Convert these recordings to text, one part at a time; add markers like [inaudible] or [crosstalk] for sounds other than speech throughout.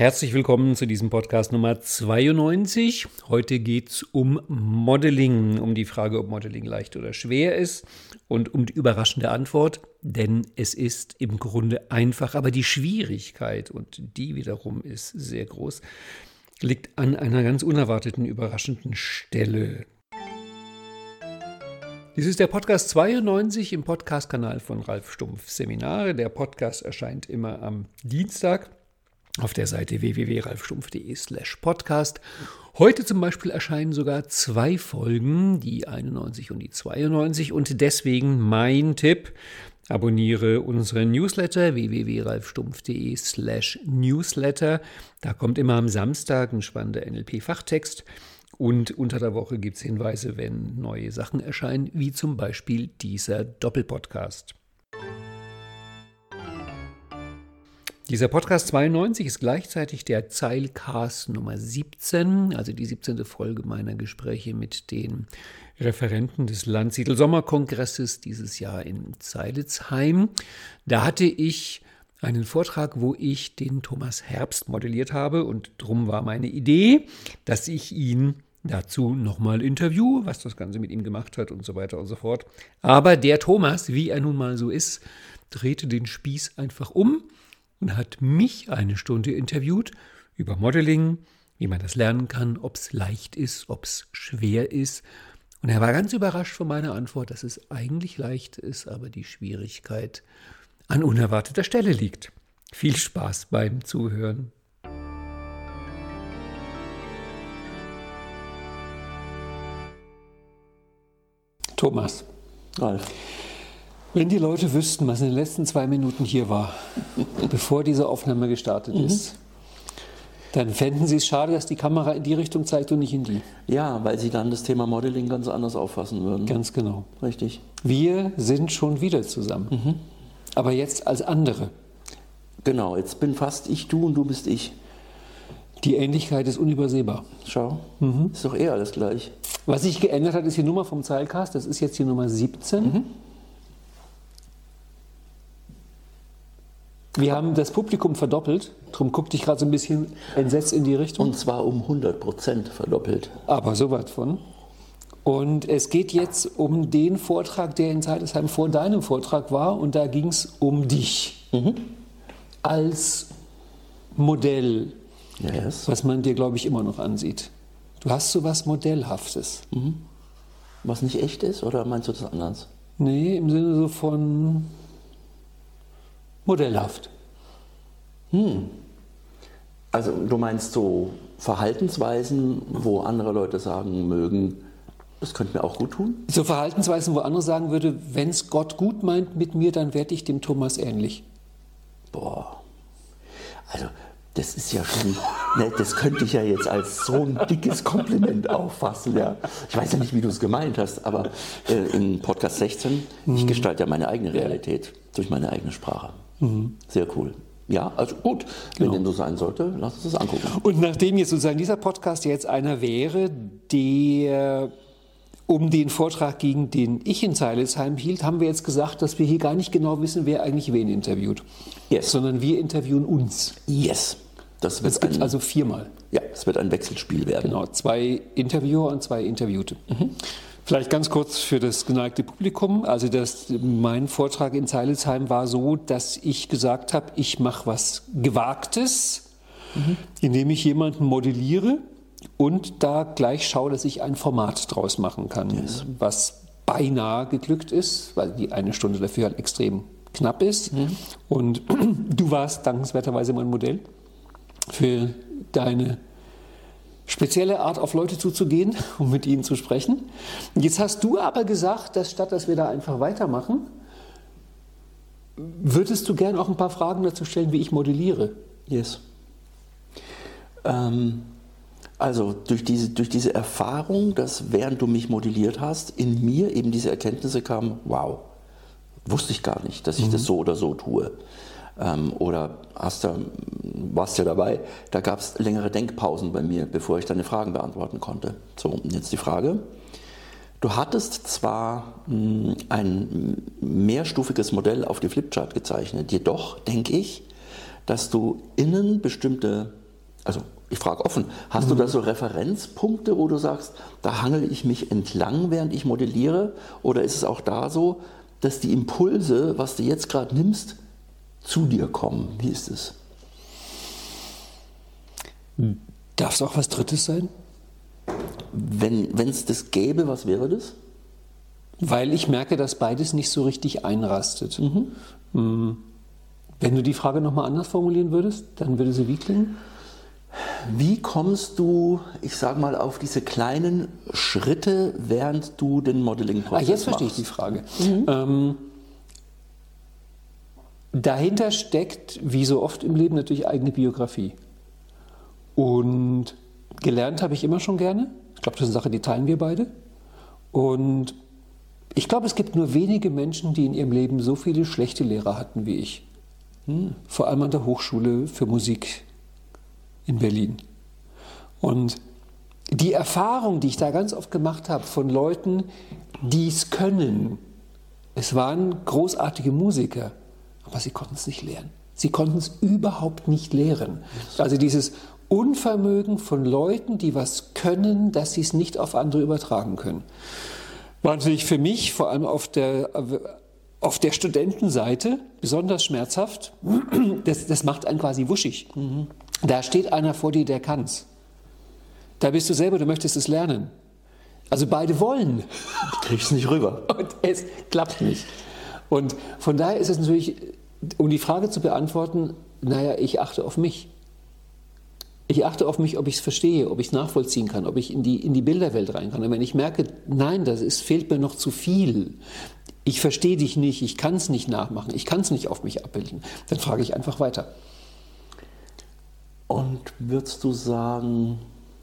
Herzlich willkommen zu diesem Podcast Nummer 92. Heute geht es um Modeling, um die Frage, ob Modeling leicht oder schwer ist und um die überraschende Antwort, denn es ist im Grunde einfach, aber die Schwierigkeit, und die wiederum ist sehr groß, liegt an einer ganz unerwarteten, überraschenden Stelle. Dies ist der Podcast 92 im Podcast-Kanal von Ralf Stumpf Seminare. Der Podcast erscheint immer am Dienstag auf der Seite www.ralfstumpf.de slash podcast. Heute zum Beispiel erscheinen sogar zwei Folgen, die 91 und die 92 und deswegen mein Tipp, abonniere unseren Newsletter www.ralfstumpf.de slash newsletter. Da kommt immer am Samstag ein spannender NLP-Fachtext und unter der Woche gibt es Hinweise, wenn neue Sachen erscheinen, wie zum Beispiel dieser Doppelpodcast. Dieser Podcast 92 ist gleichzeitig der Zeilcast Nummer 17, also die 17. Folge meiner Gespräche mit den Referenten des Landsiedel Sommerkongresses dieses Jahr in Zeilitzheim. Da hatte ich einen Vortrag, wo ich den Thomas Herbst modelliert habe und drum war meine Idee, dass ich ihn dazu nochmal interview, was das Ganze mit ihm gemacht hat und so weiter und so fort. Aber der Thomas, wie er nun mal so ist, drehte den Spieß einfach um und hat mich eine Stunde interviewt über Modeling, wie man das lernen kann, ob es leicht ist, ob es schwer ist. Und er war ganz überrascht von meiner Antwort, dass es eigentlich leicht ist, aber die Schwierigkeit an unerwarteter Stelle liegt. Viel Spaß beim Zuhören. Thomas. Ralf. Wenn die Leute wüssten, was in den letzten zwei Minuten hier war, [laughs] bevor diese Aufnahme gestartet mhm. ist, dann fänden sie es schade, dass die Kamera in die Richtung zeigt und nicht in die. Ja, weil sie dann das Thema Modeling ganz anders auffassen würden. Ganz genau. Richtig. Wir sind schon wieder zusammen. Mhm. Aber jetzt als andere. Genau, jetzt bin fast ich du und du bist ich. Die Ähnlichkeit ist unübersehbar. Schau, mhm. ist doch eher alles gleich. Was sich geändert hat, ist die Nummer vom Zeilcast. Das ist jetzt die Nummer 17. Wir haben das Publikum verdoppelt, darum guckte ich gerade so ein bisschen entsetzt in die Richtung. Und zwar um 100 Prozent verdoppelt. Aber so weit von. Und es geht jetzt um den Vortrag, der in Zeitesheim vor deinem Vortrag war. Und da ging es um dich mhm. als Modell, yes. was man dir, glaube ich, immer noch ansieht. Du hast so was Modellhaftes. Mhm. Was nicht echt ist, oder meinst du das anders? Nee, im Sinne so von modellhaft. Hm. Also du meinst so Verhaltensweisen, wo andere Leute sagen mögen, das könnte mir auch gut tun? So Verhaltensweisen, wo andere sagen würde, wenn es Gott gut meint mit mir, dann werde ich dem Thomas ähnlich. Boah. Also das ist ja schon, ne, das könnte ich ja jetzt als so ein dickes Kompliment auffassen. Ja. Ich weiß ja nicht, wie du es gemeint hast, aber äh, in Podcast 16, ich mhm. gestalte ja meine eigene Realität durch meine eigene Sprache. Mhm. Sehr cool. Ja, also gut, genau. wenn dem so sein sollte, lass uns das angucken. Und nachdem jetzt sozusagen dieser Podcast jetzt einer wäre, der um den Vortrag ging, den ich in Zeilesheim hielt, haben wir jetzt gesagt, dass wir hier gar nicht genau wissen, wer eigentlich wen interviewt. Yes. Sondern wir interviewen uns. Yes. Das wird es also viermal. Ja, es wird ein Wechselspiel werden. Genau, zwei Interviewer und zwei Interviewte. Mhm. Vielleicht ganz kurz für das geneigte Publikum. Also das, mein Vortrag in Zeilesheim war so, dass ich gesagt habe, ich mache was Gewagtes, mhm. indem ich jemanden modelliere und da gleich schaue, dass ich ein Format draus machen kann, yes. was beinahe geglückt ist, weil die eine Stunde dafür halt extrem knapp ist. Mhm. Und [clears throat] du warst dankenswerterweise mein Modell für deine spezielle Art, auf Leute zuzugehen, [laughs] um mit ihnen zu sprechen. Jetzt hast du aber gesagt, dass statt dass wir da einfach weitermachen, würdest du gerne auch ein paar Fragen dazu stellen, wie ich modelliere? Yes. Ähm, also durch diese, durch diese Erfahrung, dass während du mich modelliert hast, in mir eben diese Erkenntnisse kamen, wow, wusste ich gar nicht, dass ich mhm. das so oder so tue ähm, oder hast du, warst ja dabei, da gab es längere Denkpausen bei mir, bevor ich deine Fragen beantworten konnte. So, jetzt die Frage. Du hattest zwar mh, hm, ein mehrstufiges Modell auf die Flipchart gezeichnet, jedoch denke ich, dass du innen bestimmte Also ich frage offen, hast mhm. du da so Referenzpunkte, wo du sagst, da hangel ich mich entlang, während ich modelliere? Oder ist es auch da so, dass die Impulse, was du jetzt gerade nimmst, zu dir kommen? Wie ist es? Darf es auch was Drittes sein? Wenn es das gäbe, was wäre das? Weil ich merke, dass beides nicht so richtig einrastet. Mhm. Mm. Wenn du die Frage nochmal anders formulieren würdest, dann würde sie wie klingen? Wie kommst du, ich sag mal, auf diese kleinen Schritte, während du den Modeling-Prozess ah, jetzt verstehe ich die Frage. Mhm. Ähm, dahinter steckt, wie so oft im Leben, natürlich eigene Biografie. Und gelernt habe ich immer schon gerne. Ich glaube, das ist eine Sache, die teilen wir beide. Und ich glaube, es gibt nur wenige Menschen, die in ihrem Leben so viele schlechte Lehrer hatten wie ich. Hm. Vor allem an der Hochschule für Musik in Berlin. Und die Erfahrung, die ich da ganz oft gemacht habe von Leuten, die es können, es waren großartige Musiker, aber sie konnten es nicht lernen. Sie konnten es überhaupt nicht lehren. Also dieses Unvermögen von Leuten, die was können, dass sie es nicht auf andere übertragen können. War natürlich für mich, vor allem auf der, auf der Studentenseite, besonders schmerzhaft. Das, das macht einen quasi wuschig. Da steht einer vor dir, der kann's. Da bist du selber, du möchtest es lernen. Also beide wollen. Du kriegst es nicht rüber. Und es klappt nicht. Und von daher ist es natürlich, um die Frage zu beantworten, naja, ich achte auf mich. Ich achte auf mich, ob ich es verstehe, ob ich es nachvollziehen kann, ob ich in die, in die Bilderwelt rein kann. Und wenn ich merke, nein, das ist, fehlt mir noch zu viel, ich verstehe dich nicht, ich kann es nicht nachmachen, ich kann es nicht auf mich abbilden, dann frage ich einfach weiter. Und würdest du sagen,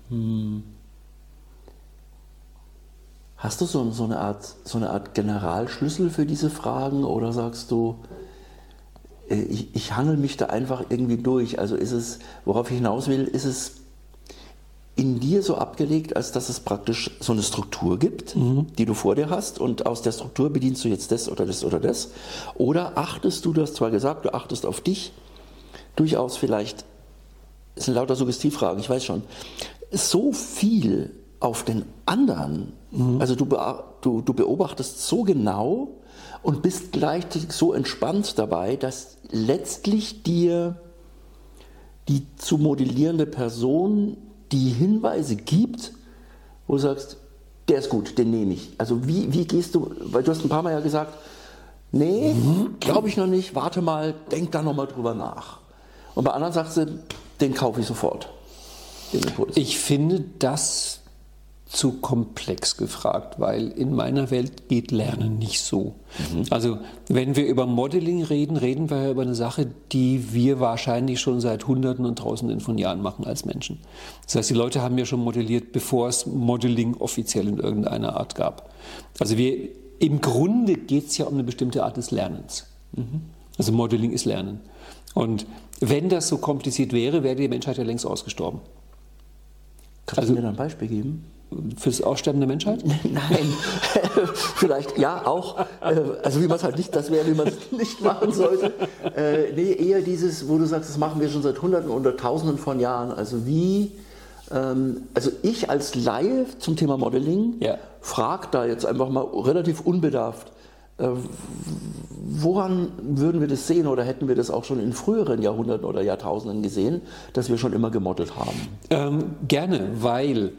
hm, hast du so, so, eine Art, so eine Art Generalschlüssel für diese Fragen oder sagst du, ich, ich hangel mich da einfach irgendwie durch. Also ist es, worauf ich hinaus will, ist es in dir so abgelegt, als dass es praktisch so eine Struktur gibt, mhm. die du vor dir hast und aus der Struktur bedienst du jetzt das oder das oder das? Oder achtest du, du hast zwar gesagt, du achtest auf dich, durchaus vielleicht, es sind lauter Suggestivfragen, ich weiß schon, so viel auf den anderen, mhm. also du, du, du beobachtest so genau, und bist gleichzeitig so entspannt dabei, dass letztlich dir die zu modellierende Person die Hinweise gibt, wo du sagst, der ist gut, den nehme ich. Also wie, wie gehst du, weil du hast ein paar Mal ja gesagt, nee, glaube ich noch nicht, warte mal, denk da nochmal drüber nach. Und bei anderen sagst du, den kaufe ich sofort. Ich finde das zu komplex gefragt, weil in meiner Welt geht Lernen nicht so. Mhm. Also wenn wir über Modeling reden, reden wir über eine Sache, die wir wahrscheinlich schon seit Hunderten und Tausenden von Jahren machen als Menschen. Das heißt, die Leute haben ja schon modelliert, bevor es Modeling offiziell in irgendeiner Art gab. Also wir, im Grunde geht es ja um eine bestimmte Art des Lernens. Mhm. Also Modeling ist Lernen. Und wenn das so kompliziert wäre, wäre die Menschheit ja längst ausgestorben. Kannst also, du mir da ein Beispiel geben? Fürs Aussterben der Menschheit? [laughs] Nein, [laughs] vielleicht ja auch. Äh, also wie man es halt nicht, das wäre, wie man es [laughs] nicht machen sollte. Äh, nee, eher dieses, wo du sagst, das machen wir schon seit Hunderten oder Tausenden von Jahren. Also wie, ähm, also ich als Laie zum Thema Modeling ja. frage da jetzt einfach mal relativ unbedarft, äh, woran würden wir das sehen oder hätten wir das auch schon in früheren Jahrhunderten oder Jahrtausenden gesehen, dass wir schon immer gemodelt haben? Ähm, gerne, weil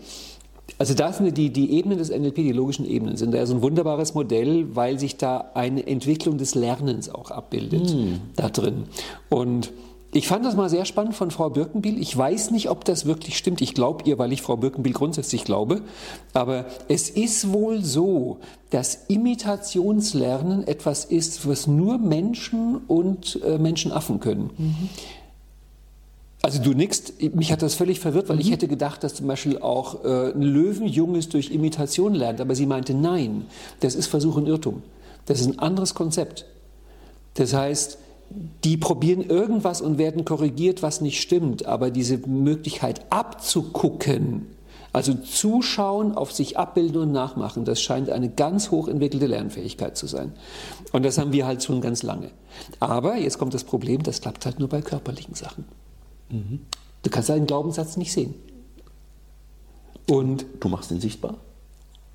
also da sind die, die Ebenen des NLP, die logischen Ebenen, sind da so ein wunderbares Modell, weil sich da eine Entwicklung des Lernens auch abbildet hm. da drin. Und ich fand das mal sehr spannend von Frau Birkenbiel. Ich weiß nicht, ob das wirklich stimmt. Ich glaube ihr, weil ich Frau Birkenbiel grundsätzlich glaube. Aber es ist wohl so, dass Imitationslernen etwas ist, was nur Menschen und äh, Menschenaffen können. Mhm. Also du nickst, mich hat das völlig verwirrt, weil mhm. ich hätte gedacht, dass zum Beispiel auch äh, ein Löwenjunges durch Imitation lernt, aber sie meinte, nein, das ist Versuch und Irrtum. Das ist ein anderes Konzept. Das heißt, die probieren irgendwas und werden korrigiert, was nicht stimmt, aber diese Möglichkeit abzugucken, also zuschauen, auf sich abbilden und nachmachen, das scheint eine ganz hoch entwickelte Lernfähigkeit zu sein. Und das haben wir halt schon ganz lange. Aber jetzt kommt das Problem, das klappt halt nur bei körperlichen Sachen. Mhm. Du kannst einen Glaubenssatz nicht sehen. Und Du machst ihn sichtbar?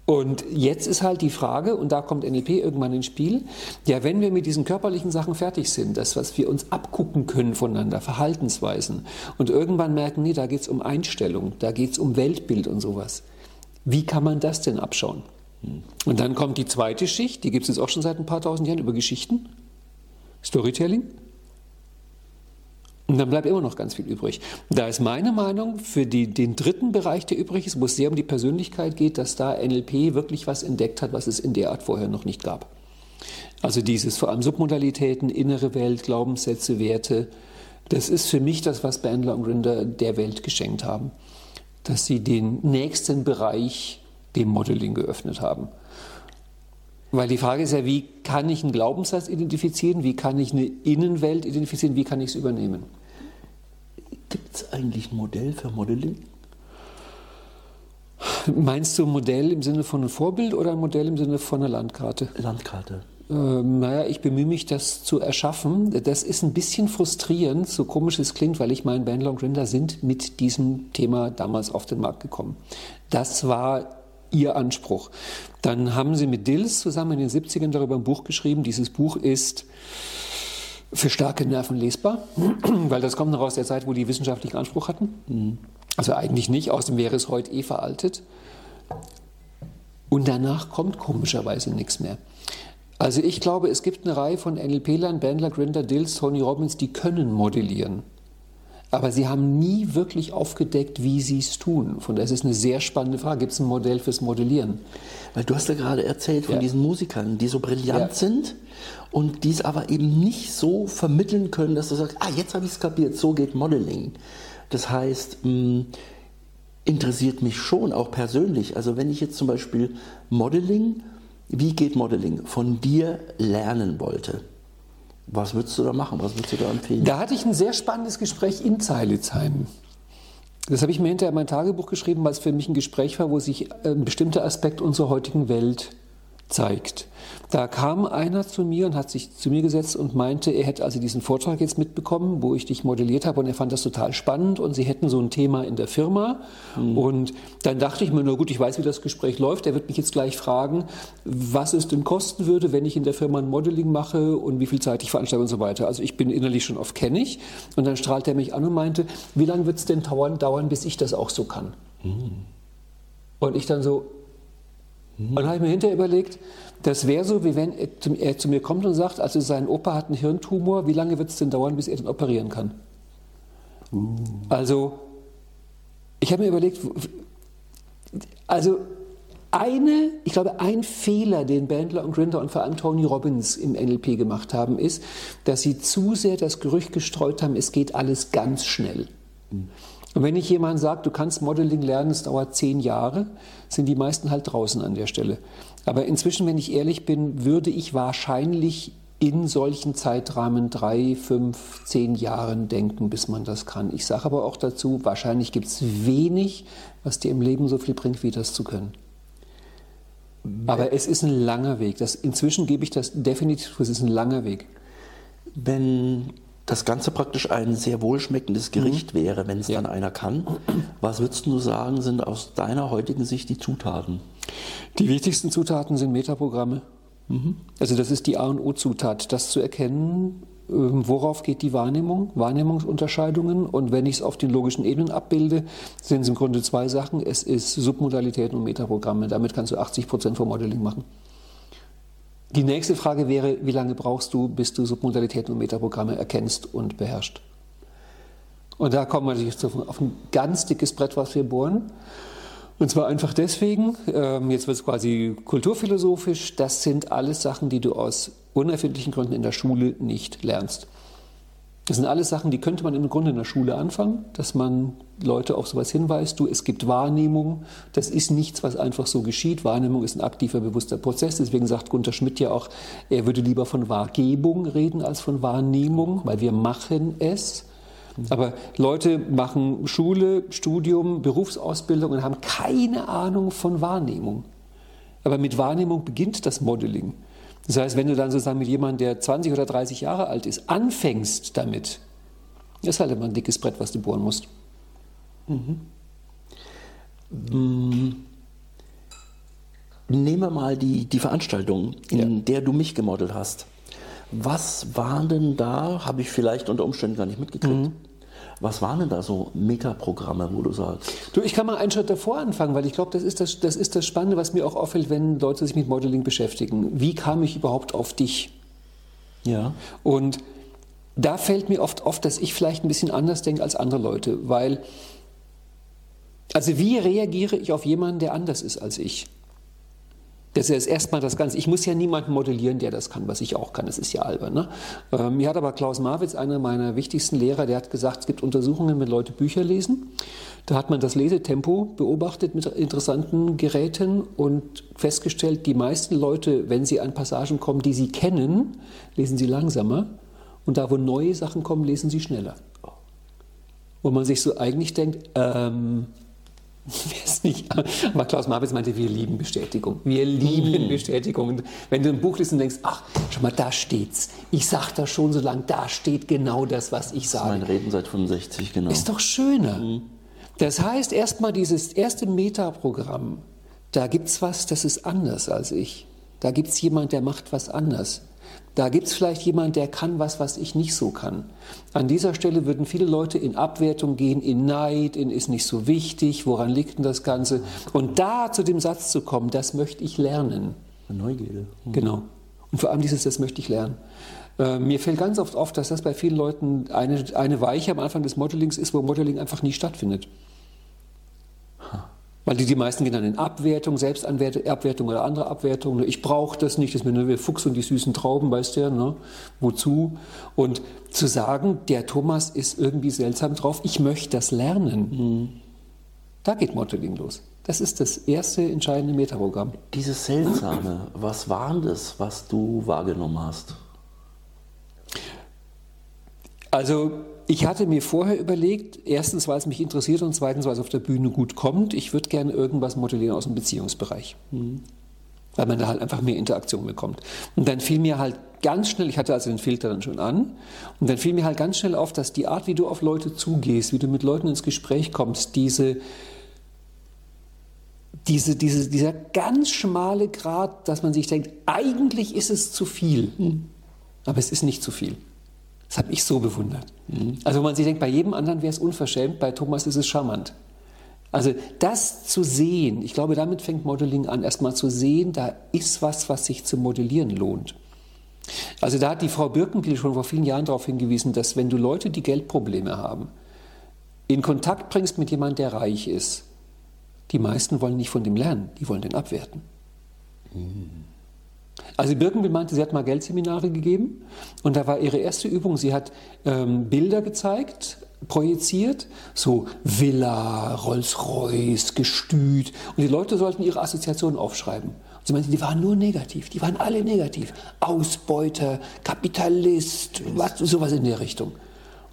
Und jetzt ist halt die Frage, und da kommt NLP irgendwann ins Spiel, ja, wenn wir mit diesen körperlichen Sachen fertig sind, das, was wir uns abgucken können voneinander, Verhaltensweisen, und irgendwann merken, nee, da geht es um Einstellung, da geht es um Weltbild und sowas. Wie kann man das denn abschauen? Und dann kommt die zweite Schicht, die gibt es jetzt auch schon seit ein paar tausend Jahren, über Geschichten, Storytelling. Und dann bleibt immer noch ganz viel übrig. Da ist meine Meinung für die, den dritten Bereich, der übrig ist, wo es sehr um die Persönlichkeit geht, dass da NLP wirklich was entdeckt hat, was es in der Art vorher noch nicht gab. Also dieses vor allem Submodalitäten, innere Welt, Glaubenssätze, Werte, das ist für mich das, was Bandler und Grinder der Welt geschenkt haben. Dass sie den nächsten Bereich dem Modeling geöffnet haben. Weil die Frage ist ja, wie kann ich einen Glaubenssatz identifizieren, wie kann ich eine Innenwelt identifizieren, wie kann ich es übernehmen? Gibt es eigentlich ein Modell für Modeling? Meinst du ein Modell im Sinne von einem Vorbild oder ein Modell im Sinne von einer Landkarte? Landkarte. Ähm, naja, ich bemühe mich, das zu erschaffen. Das ist ein bisschen frustrierend, so komisch es klingt, weil ich meine, Bandler und Grinder sind mit diesem Thema damals auf den Markt gekommen. Das war ihr Anspruch. Dann haben sie mit Dills zusammen in den 70ern darüber ein Buch geschrieben. Dieses Buch ist für starke Nerven lesbar, [clears throat] weil das kommt noch aus der Zeit, wo die wissenschaftlichen Anspruch hatten. Also eigentlich nicht, außerdem wäre es heute eh veraltet. Und danach kommt komischerweise nichts mehr. Also ich glaube, es gibt eine Reihe von NLP-Lern, Bandler, Grinder, Dills, Tony Robbins, die können modellieren. Aber sie haben nie wirklich aufgedeckt, wie sie es tun. Von daher ist es eine sehr spannende Frage. Gibt es ein Modell fürs Modellieren? Weil du hast ja gerade erzählt von Ja. diesen Musikern, die so brillant Ja. sind und die es aber eben nicht so vermitteln können, dass du sagst, ah, jetzt habe ich es kapiert, so geht Modeling. Das heißt, mh, interessiert mich schon auch persönlich. Also wenn ich jetzt zum Beispiel Modeling, wie geht Modeling, von dir lernen wollte, was würdest du da machen? Was würdest du da empfehlen? Da hatte ich ein sehr spannendes Gespräch in Zeilitzheim. Das habe ich mir hinterher in mein Tagebuch geschrieben, weil es für mich ein Gespräch war, wo sich ein bestimmter Aspekt unserer heutigen Welt zeigt. Da kam einer zu mir und hat sich zu mir gesetzt und meinte, er hätte also diesen Vortrag jetzt mitbekommen, wo ich dich modelliert habe und er fand das total spannend und sie hätten so ein Thema in der Firma. Und dann dachte ich mir, na gut, ich weiß, wie das Gespräch läuft. Er wird mich jetzt gleich fragen, was es denn kosten würde, wenn ich in der Firma ein Modeling mache und wie viel Zeit ich veranstalte und so weiter. Also ich bin innerlich schon auf kennig. Und dann strahlt er mich an und meinte, wie lange wird es denn dauern, dauern, bis ich das auch so kann? Und ich dann so, und dann habe ich mir hinterher überlegt, das wäre so, wie wenn er zu, mir kommt und sagt, also sein Opa hat einen Hirntumor, wie lange wird es denn dauern, bis er den operieren kann? Also, ich habe mir überlegt, also eine, ich glaube, ein Fehler, den Bandler und Grinder und vor allem Tony Robbins im NLP gemacht haben, ist, dass sie zu sehr das Gerücht gestreut haben, es geht alles ganz schnell. Und wenn ich jemand sagt, du kannst Modeling lernen, es dauert zehn Jahre, sind die meisten halt draußen an der Stelle. Aber inzwischen, wenn ich ehrlich bin, würde ich wahrscheinlich in solchen Zeitrahmen drei, fünf, zehn Jahren denken, bis man das kann. Ich sage aber auch dazu, wahrscheinlich gibt es wenig, was dir im Leben so viel bringt, wie das zu können. Aber es ist ein langer Weg. Das, inzwischen gebe ich das definitiv, es ist ein langer Weg. Wenn das Ganze praktisch ein sehr wohlschmeckendes Gericht wäre, wenn es dann einer kann, was würdest du sagen, sind aus deiner heutigen Sicht die Zutaten? Die wichtigsten Zutaten sind Metaprogramme. Also das ist die A und O-Zutat, das zu erkennen, ähm, worauf geht die Wahrnehmung, Wahrnehmungsunterscheidungen. Und wenn ich es auf den logischen Ebenen abbilde, sind es im Grunde zwei Sachen. Es ist Submodalitäten und Metaprogramme. Damit kannst du 80 Prozent vom Modeling machen. Die nächste Frage wäre, wie lange brauchst du, bis du Submodalitäten und Metaprogramme erkennst und beherrschst? Und da kommen wir natürlich auf ein ganz dickes Brett, was wir bohren. Und zwar einfach deswegen, ähm, jetzt wird es quasi kulturphilosophisch, das sind alles Sachen, die du aus unerfindlichen Gründen in der Schule nicht lernst. Das sind alles Sachen, die könnte man im Grunde in der Schule anfangen, dass man Leute auf sowas hinweist. Du, es gibt Wahrnehmung. Das ist nichts, was einfach so geschieht. Wahrnehmung ist ein aktiver, bewusster Prozess. Deswegen sagt Gunter Schmidt ja auch, er würde lieber von Wahrgebung reden als von Wahrnehmung, weil wir machen es. Aber Leute machen Schule, Studium, Berufsausbildung und haben keine Ahnung von Wahrnehmung. Aber mit Wahrnehmung beginnt das Modeling. Das heißt, wenn du dann sozusagen mit jemandem, der 20 oder 30 Jahre alt ist, anfängst damit, ist halt immer ein dickes Brett, was du bohren musst. Mhm. Mm. Nehmen wir mal die, die Veranstaltung, in ja. der du mich gemodelt hast. Was waren denn da, habe ich vielleicht unter Umständen gar nicht mitgekriegt, mhm. Was waren denn da so Metaprogramme, wo du sagst? Du, ich kann mal einen Schritt davor anfangen, weil ich glaube, das, ist das, das ist das Spannende, was mir auch auffällt, wenn Leute sich mit Modeling beschäftigen. Wie kam ich überhaupt auf dich? Ja. Und da fällt mir oft auf, dass ich vielleicht ein bisschen anders denke als andere Leute, weil, also wie reagiere ich auf jemanden, der anders ist als ich? Das ist erstmal das Ganze. Ich muss ja niemanden modellieren, der das kann, was ich auch kann. Das ist ja albern. Ne? Ähm, mir hat aber Klaus Marwitz, einer meiner wichtigsten Lehrer, der hat gesagt, es gibt Untersuchungen, wenn Leute Bücher lesen. Da hat man das Lesetempo beobachtet mit interessanten Geräten und festgestellt, die meisten Leute, wenn sie an Passagen kommen, die sie kennen, lesen sie langsamer. Und da, wo neue Sachen kommen, lesen sie schneller. Wo man sich so eigentlich denkt, ähm, weiß nicht, aber Klaus Marwitz meinte, wir lieben Bestätigung. Wir lieben mm. Bestätigung. Und wenn du ein Buch liest und denkst, ach, schau mal, da steht's. Ich sag das schon so lange, da steht genau das, was ich sage. Das ist mein Reden seit 65, genau. Ist doch schöner. Mm. Das heißt, erstmal dieses erste Metaprogramm, da gibt's was, das ist anders als ich. Da gibt's jemand, der macht was anders. Da gibt es vielleicht jemand, der kann was, was ich nicht so kann. An dieser Stelle würden viele Leute in Abwertung gehen, in Neid, in ist nicht so wichtig, woran liegt denn das Ganze? Und da zu dem Satz zu kommen, das möchte ich lernen. Neugierde. Mhm. Genau. Und vor allem dieses, das möchte ich lernen. Äh, mir fällt ganz oft auf, dass das bei vielen Leuten eine, eine Weiche am Anfang des Modellings ist, wo Modeling einfach nie stattfindet. Weil die, die meisten gehen dann in Abwertung, Selbstabwertung oder andere Abwertung. Ich brauche das nicht, das ist mir nur der Fuchs und die süßen Trauben, weißt du ja, ne? wozu? Und zu sagen, der Thomas ist irgendwie seltsam drauf, ich möchte das lernen. Mhm. Da geht Modeling los. Das ist das erste entscheidende Metaprogramm. Dieses Seltsame, was war das, was du wahrgenommen hast? Also ich hatte mir vorher überlegt, erstens, weil es mich interessiert und zweitens, weil es auf der Bühne gut kommt, ich würde gerne irgendwas modellieren aus dem Beziehungsbereich. Mhm. Weil man da halt einfach mehr Interaktion bekommt. Und dann fiel mir halt ganz schnell, ich hatte also den Filter dann schon an, und dann fiel mir halt ganz schnell auf, dass die Art, wie du auf Leute zugehst, wie du mit Leuten ins Gespräch kommst, diese, diese, diese, dieser ganz schmale Grad, dass man sich denkt, eigentlich ist es zu viel, mhm. aber es ist nicht zu viel. Das habe ich so bewundert. Mhm. Also wenn man sich denkt, bei jedem anderen wäre es unverschämt, bei Thomas ist es charmant. Also das zu sehen, ich glaube, damit fängt Modeling an, erstmal zu sehen, da ist was, was sich zu modellieren lohnt. Also da hat die Frau Birkenbiel schon vor vielen Jahren darauf hingewiesen, dass wenn du Leute, die Geldprobleme haben, in Kontakt bringst mit jemandem, der reich ist, die meisten wollen nicht von dem lernen, die wollen den abwerten. Mhm. Also Birkenbill meinte, sie hat mal Geldseminare gegeben und da war ihre erste Übung, sie hat ähm, Bilder gezeigt, projiziert, so Villa, Rolls-Royce, Gestüt und die Leute sollten ihre Assoziationen aufschreiben. Und sie meinte, die waren nur negativ, die waren alle negativ. Ausbeuter, Kapitalist, was, sowas in der Richtung.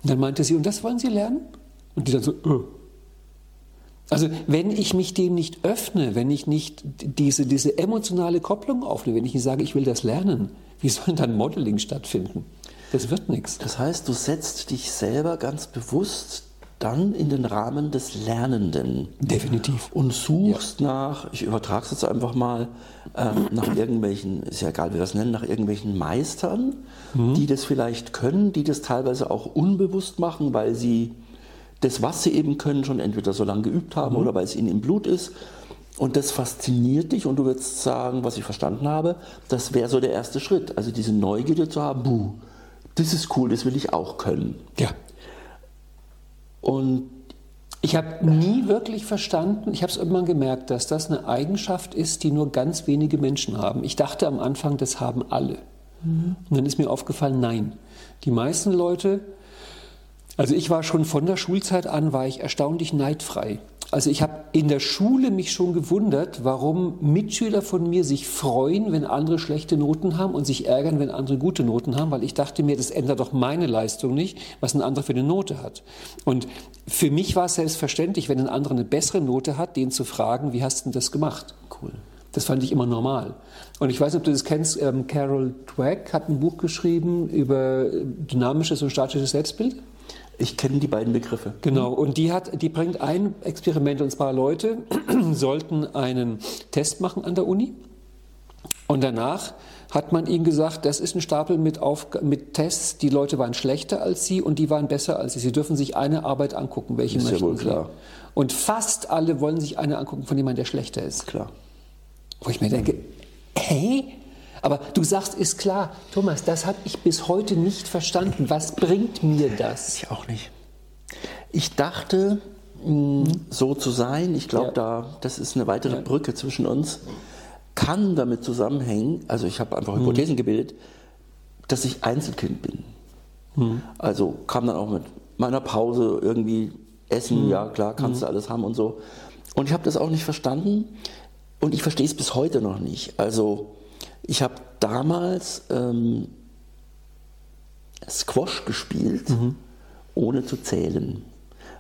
Und dann meinte sie, und das wollen Sie lernen? Und die dann so, äh. Also wenn ich mich dem nicht öffne, wenn ich nicht diese, diese emotionale Kopplung aufnehme, wenn ich nicht sage, ich will das lernen, wie soll dann Modeling stattfinden? Das wird nichts. Das heißt, du setzt dich selber ganz bewusst dann in den Rahmen des Lernenden. Definitiv. Und suchst ja. nach, ich übertrage es jetzt einfach mal, äh, nach irgendwelchen, ist ja egal, wie wir das nennen, nach irgendwelchen Meistern, mhm. die das vielleicht können, die das teilweise auch unbewusst machen, weil sie das, was sie eben können, schon entweder so lange geübt haben mhm. oder weil es ihnen im Blut ist. Und das fasziniert dich und du würdest sagen, was ich verstanden habe, das wäre so der erste Schritt. Also diese Neugierde zu haben, buh, das ist cool, das will ich auch können. Ja. Und ich habe nie wirklich verstanden, ich habe es irgendwann gemerkt, dass das eine Eigenschaft ist, die nur ganz wenige Menschen haben. Ich dachte am Anfang, das haben alle. Mhm. Und dann ist mir aufgefallen, nein. Die meisten Leute also ich war schon von der Schulzeit an, war ich erstaunlich neidfrei. Also ich habe in der Schule mich schon gewundert, warum Mitschüler von mir sich freuen, wenn andere schlechte Noten haben und sich ärgern, wenn andere gute Noten haben, weil ich dachte mir, das ändert doch meine Leistung nicht, was ein anderer für eine Note hat. Und für mich war es selbstverständlich, wenn ein anderer eine bessere Note hat, den zu fragen, wie hast du denn das gemacht? Cool. Das fand ich immer normal. Und ich weiß nicht, ob du das kennst, ähm, Carol Dweck hat ein Buch geschrieben über dynamisches und statisches Selbstbild. Ich kenne die beiden Begriffe. Genau, und die, hat, die bringt ein Experiment, und zwar Leute [clears throat] sollten einen Test machen an der Uni und danach hat man ihnen gesagt, das ist ein Stapel mit, Auf mit Tests, die Leute waren schlechter als sie und die waren besser als sie. Sie dürfen sich eine Arbeit angucken, welche Ist ja möchten wohl sie. klar. Und fast alle wollen sich eine angucken von jemandem, der schlechter ist. Klar. Wo ich mir denke, hey, aber du sagst, ist klar, Thomas, das habe ich bis heute nicht verstanden. Was bringt mir das? Ich auch nicht. Ich dachte, mh, so zu sein, ich glaube, Ja. da, das ist eine weitere Ja. Brücke zwischen uns, kann damit zusammenhängen, also ich habe einfach Hypothesen gebildet, dass ich Einzelkind bin. Also kam dann auch mit meiner Pause irgendwie essen, ja klar, kannst du alles haben und so. Und ich habe das auch nicht verstanden und ich verstehe es bis heute noch nicht. Also ich habe damals ähm, Squash gespielt, ohne zu zählen.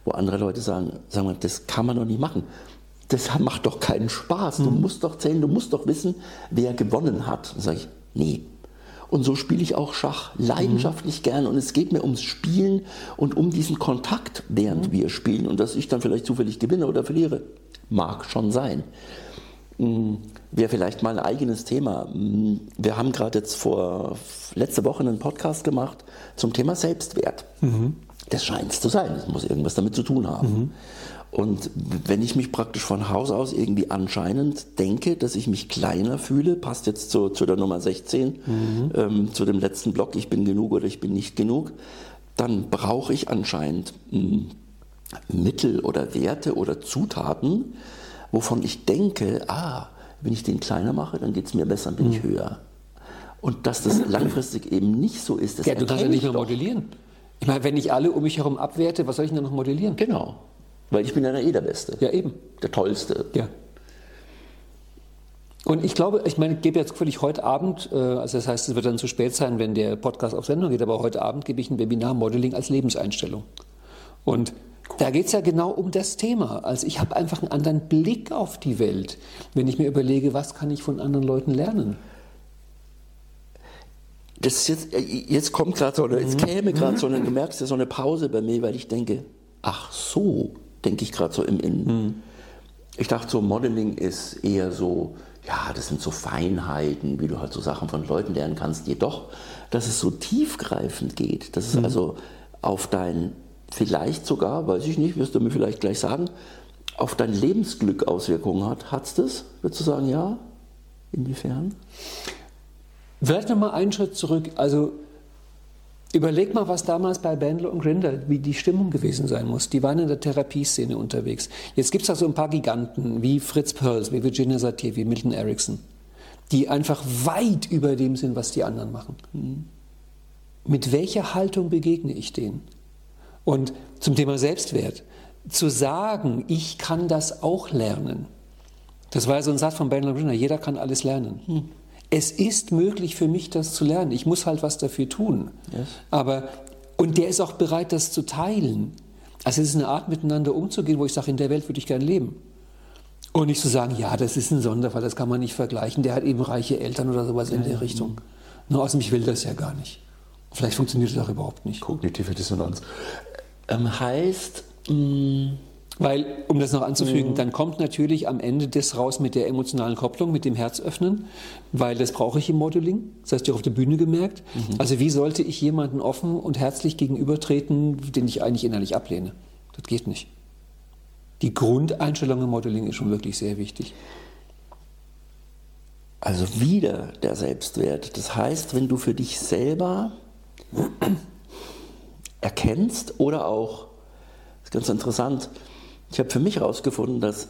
Wo andere Leute sagen, sagen wir, das kann man doch nicht machen. Das macht doch keinen Spaß. Du musst doch zählen, du musst doch wissen, wer gewonnen hat. Dann sage ich, nee. Und so spiele ich auch Schach leidenschaftlich gern. Und es geht mir ums Spielen und um diesen Kontakt, während wir spielen. Und dass ich dann vielleicht zufällig gewinne oder verliere, mag schon sein. Hm, Wäre vielleicht mal ein eigenes Thema. Hm, Wir haben gerade jetzt vor letzte Woche einen Podcast gemacht zum Thema Selbstwert. Das scheint es zu sein. Das muss irgendwas damit zu tun haben. Und wenn ich mich praktisch von Haus aus irgendwie anscheinend denke, dass ich mich kleiner fühle, passt jetzt zu, zu der Nummer 16, ähm, zu dem letzten Block, ich bin genug oder ich bin nicht genug, dann brauche ich anscheinend hm, Mittel oder Werte oder Zutaten, wovon ich denke, ah, wenn ich den kleiner mache, dann geht es mir besser, dann bin ich höher. Und dass das langfristig eben nicht so ist, das Ja, du kannst ja nicht ich mehr doch. modellieren. Ich meine, wenn ich alle um mich herum abwerte, was soll ich denn noch modellieren? Genau. Weil ich bin ja eh der Beste. Ja, eben. Der Tollste. Ja. Und ich glaube, ich meine, ich gebe jetzt völlig heute Abend, äh, also das heißt, es wird dann zu spät sein, wenn der Podcast auf Sendung geht, aber heute Abend gebe ich ein Webinar Modeling als Lebenseinstellung. Und da geht es ja genau um das Thema. Also ich habe einfach einen anderen Blick auf die Welt, wenn ich mir überlege, was kann ich von anderen Leuten lernen. Das jetzt, äh, jetzt kommt gerade so, oder jetzt käme gerade so eine, du merkst ja so eine Pause bei mir, weil ich denke, ach so, denke ich gerade so im Innen. Ich dachte so, Modeling ist eher so, ja, das sind so Feinheiten, wie du halt so Sachen von Leuten lernen kannst. Jedoch, dass es so tiefgreifend geht, dass es also auf dein, vielleicht sogar, weiß ich nicht, wirst du mir vielleicht gleich sagen, auf dein Lebensglück Auswirkungen hat. Hat's das? Würdest du sagen, ja? Inwiefern? Vielleicht nochmal einen Schritt zurück. Also überleg mal, was damals bei Bandler und Grinder, wie die Stimmung gewesen sein muss. Die waren in der Therapieszene unterwegs. Jetzt gibt es da so ein paar Giganten wie Fritz Perls, wie Virginia Satir, wie Milton Erickson, die einfach weit über dem sind, was die anderen machen. Mit welcher Haltung begegne ich denen? Und zum Thema Selbstwert. Zu sagen, ich kann das auch lernen. Das war ja so ein Satz von und Grinder, jeder kann alles lernen. Es ist möglich für mich, das zu lernen. Ich muss halt was dafür tun. Yes. Aber, und der ist auch bereit, das zu teilen. Also es ist eine Art, miteinander umzugehen, wo ich sage, in der Welt würde ich gern leben. Und nicht zu sagen, ja, das ist ein Sonderfall, das kann man nicht vergleichen, der hat eben reiche Eltern oder sowas in der Richtung. Nur außerdem, ich will das ja gar nicht. Vielleicht funktioniert das auch überhaupt nicht. Kognitive Dissonanz. Ähm, heißt, mh, Weil, um das noch anzufügen, dann kommt natürlich am Ende das raus mit der emotionalen Kopplung, mit dem Herzöffnen, weil das brauche ich im Modeling. Das hast du auch auf der Bühne gemerkt. Also wie sollte ich jemanden offen und herzlich gegenübertreten, den ich eigentlich innerlich ablehne? Das geht nicht. Die Grundeinstellung im Modeling ist schon wirklich sehr wichtig. also wieder der Selbstwert. Das heißt, wenn du für dich selber erkennst oder auch, das ist ganz interessant, ich habe für mich herausgefunden, dass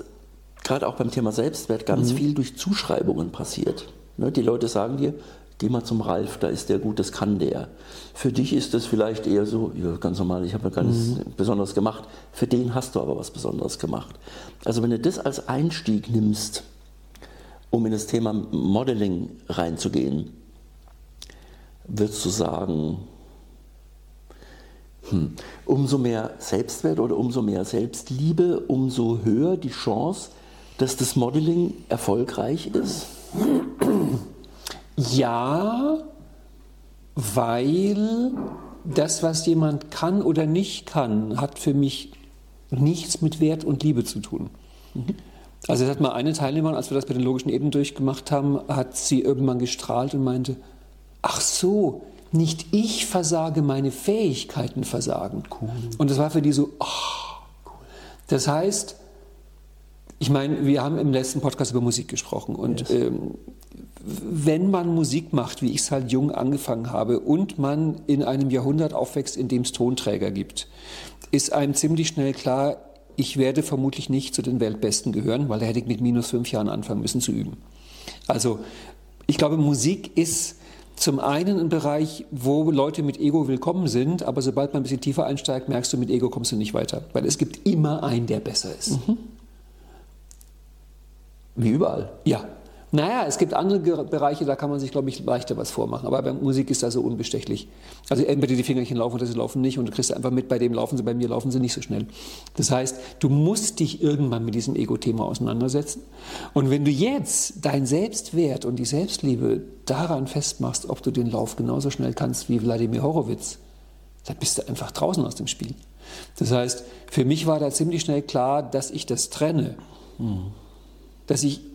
gerade auch beim Thema Selbstwert ganz viel durch Zuschreibungen passiert. Ne, die Leute sagen dir, geh mal zum Ralf, da ist der gut, das kann der. Für dich ist das vielleicht eher so, ja, ganz normal, ich habe ja gar nichts Besonderes gemacht. Für den hast du aber was Besonderes gemacht. Also wenn du das als Einstieg nimmst, um in das Thema Modeling reinzugehen, würdest du sagen, hm, umso mehr Selbstwert oder umso mehr Selbstliebe, umso höher die Chance, dass das Modeling erfolgreich ist? Ja, weil das, was jemand kann oder nicht kann, hat für mich nichts mit Wert und Liebe zu tun. Also es hat mal eine Teilnehmerin, als wir das bei den logischen Ebenen durchgemacht haben, hat sie irgendwann gestrahlt und meinte, ach so, nicht ich versage, meine Fähigkeiten versagen. Cool. Und das war für die so, oh, cool. Das heißt, ich meine, wir haben im letzten Podcast über Musik gesprochen und yes. ähm, wenn man Musik macht, wie ich es halt jung angefangen habe, und man in einem Jahrhundert aufwächst, in dem es Tonträger gibt, ist einem ziemlich schnell klar, ich werde vermutlich nicht zu den Weltbesten gehören, weil da hätte ich mit minus fünf Jahren anfangen müssen zu üben. Also ich glaube, Musik ist zum einen ein Bereich, wo Leute mit Ego willkommen sind, aber sobald man ein bisschen tiefer einsteigt, merkst du, mit Ego kommst du nicht weiter, weil es gibt immer einen, der besser ist. Mhm. Wie überall. Ja, naja, es gibt andere Bereiche, da kann man sich, glaube ich, leichter was vormachen. Aber bei Musik ist das so unbestechlich. Also entweder die Fingerchen laufen oder sie laufen nicht und du kriegst einfach mit, bei dem laufen sie, bei mir laufen sie nicht so schnell. Das heißt, du musst dich irgendwann mit diesem Ego-Thema auseinandersetzen. Und wenn du jetzt dein Selbstwert und die Selbstliebe daran festmachst, ob du den Lauf genauso schnell kannst wie Wladimir Horowitz, dann bist du einfach draußen aus dem Spiel. Das heißt, für mich war da ziemlich schnell klar, dass ich das trenne. Hm. Dass ich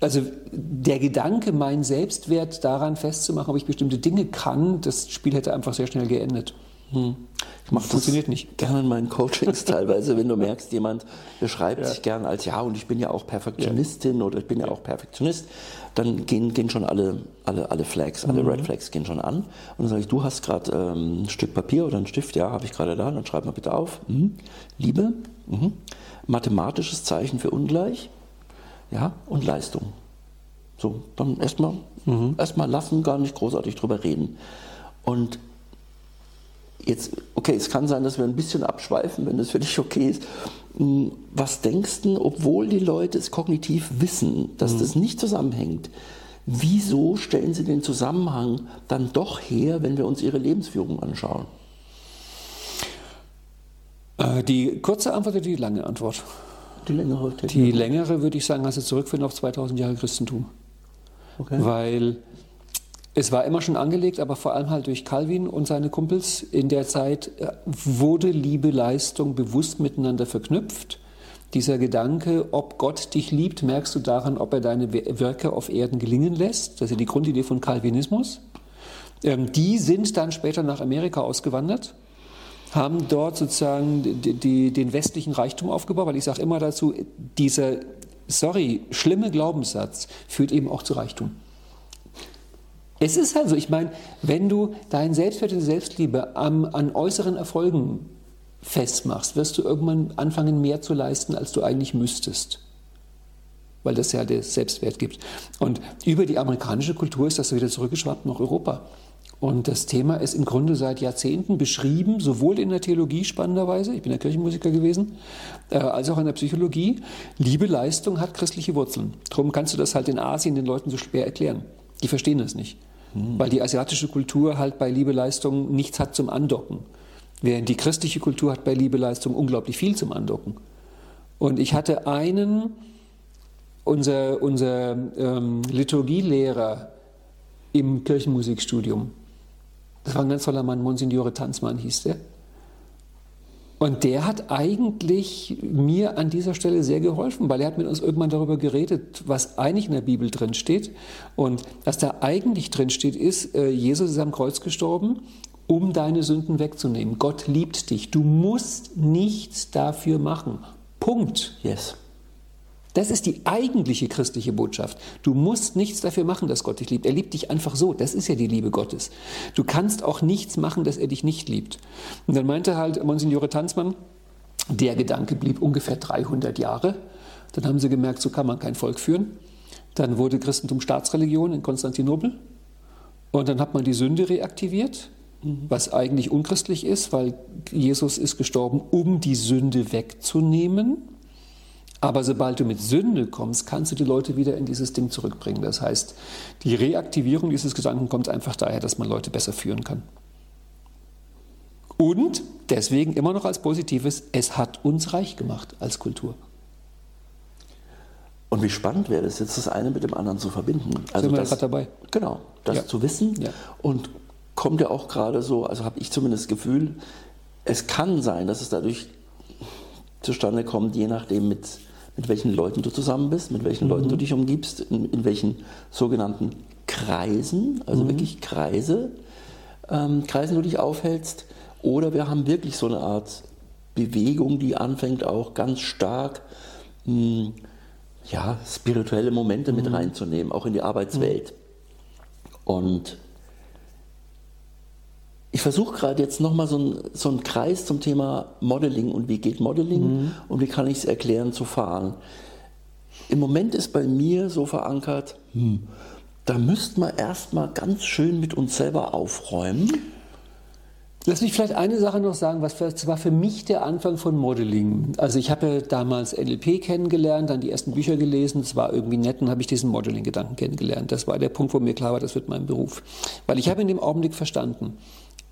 also der Gedanke, meinen Selbstwert daran festzumachen, ob ich bestimmte Dinge kann, das Spiel hätte einfach sehr schnell geendet. Hm. Ich mache Funktioniert nicht. gerne in meinen Coachings [laughs] teilweise, wenn du merkst, jemand beschreibt ja. sich gern als ja und ich bin ja auch Perfektionistin ja. oder ich bin ja. ja, auch Perfektionist, dann gehen, gehen schon alle, alle, alle Flags, alle mhm. Red Flags gehen schon an. Und dann sage ich, du hast gerade ähm, ein Stück Papier oder einen Stift, ja, habe ich gerade da, dann schreib mal bitte auf. Mhm. Liebe, mhm. mathematisches Zeichen für ungleich, ja, und Leistung. So, dann erstmal mhm. erst lassen, gar nicht großartig drüber reden. Und jetzt, okay, es kann sein, dass wir ein bisschen abschweifen, wenn das für dich okay ist. Hm, was denkst du, obwohl die Leute es kognitiv wissen, dass mhm. das nicht zusammenhängt, wieso stellen sie den Zusammenhang dann doch her, wenn wir uns ihre Lebensführung anschauen? Äh, die kurze Antwort oder die lange Antwort? Die längere. Die längere würde ich sagen, hast du zurückfinden auf 2000 Jahre Christentum. Okay. Weil es war immer schon angelegt, aber vor allem halt durch Calvin und seine Kumpels. In der Zeit äh, wurde Liebe, Leistung bewusst miteinander verknüpft. Dieser Gedanke, ob Gott dich liebt, merkst du daran, ob er deine Werke auf Erden gelingen lässt. Das ist ja die Grundidee von Calvinismus. Ähm, die sind dann später nach Amerika ausgewandert haben dort sozusagen die, die, den westlichen Reichtum aufgebaut, weil ich sage immer dazu, dieser, sorry, schlimme Glaubenssatz führt eben auch zu Reichtum. Es ist also, ich meine, wenn du dein Selbstwert und Selbstliebe am, an äußeren Erfolgen festmachst, wirst du irgendwann anfangen, mehr zu leisten, als du eigentlich müsstest. Weil das ja der Selbstwert gibt. Und über die amerikanische Kultur ist das wieder zurückgeschwappt nach Europa. Und das Thema ist im Grunde seit Jahrzehnten beschrieben, sowohl in der Theologie spannenderweise, ich bin ja Kirchenmusiker gewesen, äh, als auch in der Psychologie. Liebe Leistung hat christliche Wurzeln. Darum kannst du das halt in Asien den Leuten so schwer erklären. Die verstehen das nicht. Hm. Weil die asiatische Kultur halt bei Liebe Leistung nichts hat zum Andocken. Während die christliche Kultur hat bei Liebe Leistung unglaublich viel zum Andocken. Und ich hatte einen, unser, unser ähm, Liturgielehrer im Kirchenmusikstudium, das war ein ganz toller Mann, Monsignore Tanzmann hieß der. Und der hat eigentlich mir an dieser Stelle sehr geholfen, weil er hat mit uns irgendwann darüber geredet, was eigentlich in der Bibel drin steht. Und was da eigentlich drin steht, ist, äh, Jesus ist am Kreuz gestorben, um deine Sünden wegzunehmen. Gott liebt dich. Du musst nichts dafür machen. Punkt. Yes. Das ist die eigentliche christliche Botschaft. Du musst nichts dafür machen, dass Gott dich liebt. Er liebt dich einfach so. Das ist ja die Liebe Gottes. Du kannst auch nichts machen, dass er dich nicht liebt. Und dann meinte halt Monsignore Tanzmann, der Gedanke blieb ungefähr 300 Jahre. Dann haben sie gemerkt, so kann man kein Volk führen. Dann wurde Christentum Staatsreligion in Konstantinopel. Und dann hat man die Sünde reaktiviert, was eigentlich unchristlich ist, weil Jesus ist gestorben, um die Sünde wegzunehmen. Aber sobald du mit Sünde kommst, kannst du die Leute wieder in dieses Ding zurückbringen. Das heißt, die Reaktivierung dieses Gedanken kommt einfach daher, dass man Leute besser führen kann. Und deswegen immer noch als Positives, es hat uns reich gemacht als Kultur. Und wie spannend wäre es jetzt, das eine mit dem anderen zu verbinden. Also Sind wir gerade dabei. Genau, das ja. zu wissen. Ja. Und kommt ja auch gerade so, also habe ich zumindest das Gefühl, es kann sein, dass es dadurch zustande kommt, je nachdem mit, mit welchen Leuten du zusammen bist, mit welchen mhm. Leuten du dich umgibst, in, in welchen sogenannten Kreisen, also mhm. wirklich Kreise, ähm, Kreisen du dich aufhältst. Oder wir haben wirklich so eine Art Bewegung, die anfängt auch ganz stark mh, hm, ja, spirituelle Momente mhm. mit reinzunehmen, auch in die Arbeitswelt. Und ich versuche gerade jetzt nochmal so, ein, so einen Kreis zum Thema Modeling und wie geht Modeling mhm. und wie kann ich es erklären zu fahren. Im Moment ist bei mir so verankert, hm, da müsste man erstmal ganz schön mit uns selber aufräumen. Lass mich vielleicht eine Sache noch sagen, was war für mich der Anfang von Modeling. Also ich habe ja damals NLP kennengelernt, dann die ersten Bücher gelesen, es war irgendwie nett und habe ich diesen Modeling-Gedanken kennengelernt. Das war der Punkt, wo mir klar war, das wird mein Beruf. Weil ich habe in dem Augenblick verstanden,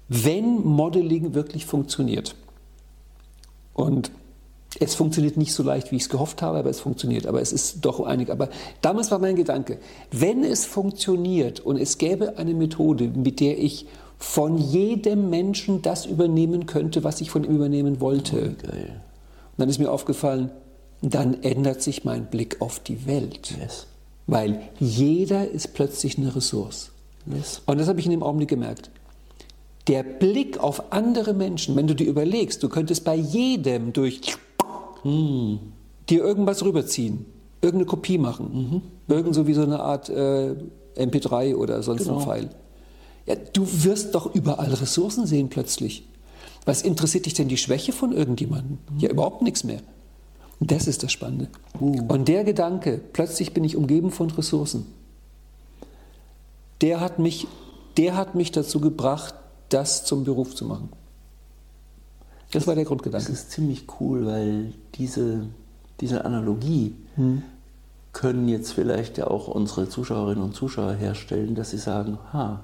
wenn Modeling wirklich funktioniert und es funktioniert nicht so leicht, wie ich es gehofft habe, aber es funktioniert. Aber es ist doch einig. Aber damals war mein Gedanke, wenn es funktioniert und es gäbe eine Methode, mit der ich von jedem Menschen das übernehmen könnte, was ich von ihm übernehmen wollte. Oh. Und dann ist mir aufgefallen, dann ändert sich mein Blick auf die Welt. Yes. Weil jeder ist plötzlich eine Ressource. Yes. Und das habe ich in dem Augenblick gemerkt. Der Blick auf andere Menschen, wenn du dir überlegst, du könntest bei jedem durch hm, dir irgendwas rüberziehen, irgendeine Kopie machen, mhm. irgend so wie so eine Art äh, MP3 oder sonst genau. ein File. Ja, du wirst doch überall Ressourcen sehen plötzlich. Was interessiert dich denn die Schwäche von irgendjemandem? Mhm. Ja, überhaupt nichts mehr. Und das ist das Spannende. Uh. Und der Gedanke, plötzlich bin ich umgeben von Ressourcen, der hat mich, der hat mich dazu gebracht, das zum Beruf zu machen. Das war der Grundgedanke. Das ist ziemlich cool, weil diese, diese Analogie hm. können jetzt vielleicht ja auch unsere Zuschauerinnen und Zuschauer herstellen, dass sie sagen, ha,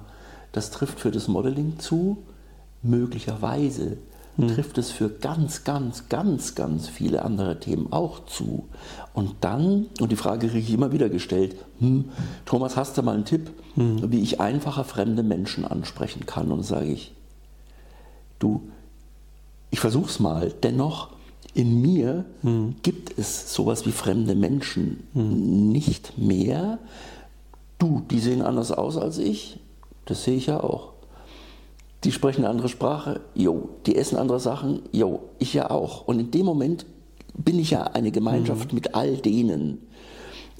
das trifft für das Modeling zu, möglicherweise hm. trifft es für ganz, ganz, ganz, ganz viele andere Themen auch zu. Und dann, und die Frage kriege ich immer wieder gestellt, hm, Thomas, hast du mal einen Tipp, hm. wie ich einfacher fremde Menschen ansprechen kann? Und sage ich, du, ich versuche es mal, dennoch in mir hm. gibt es sowas wie fremde Menschen hm. nicht mehr. Du, die sehen anders aus als ich, das sehe ich ja auch. Die sprechen eine andere Sprache, jo. Die essen andere Sachen, jo. Ich ja auch. Und in dem Moment bin ich ja eine Gemeinschaft hm. mit all denen.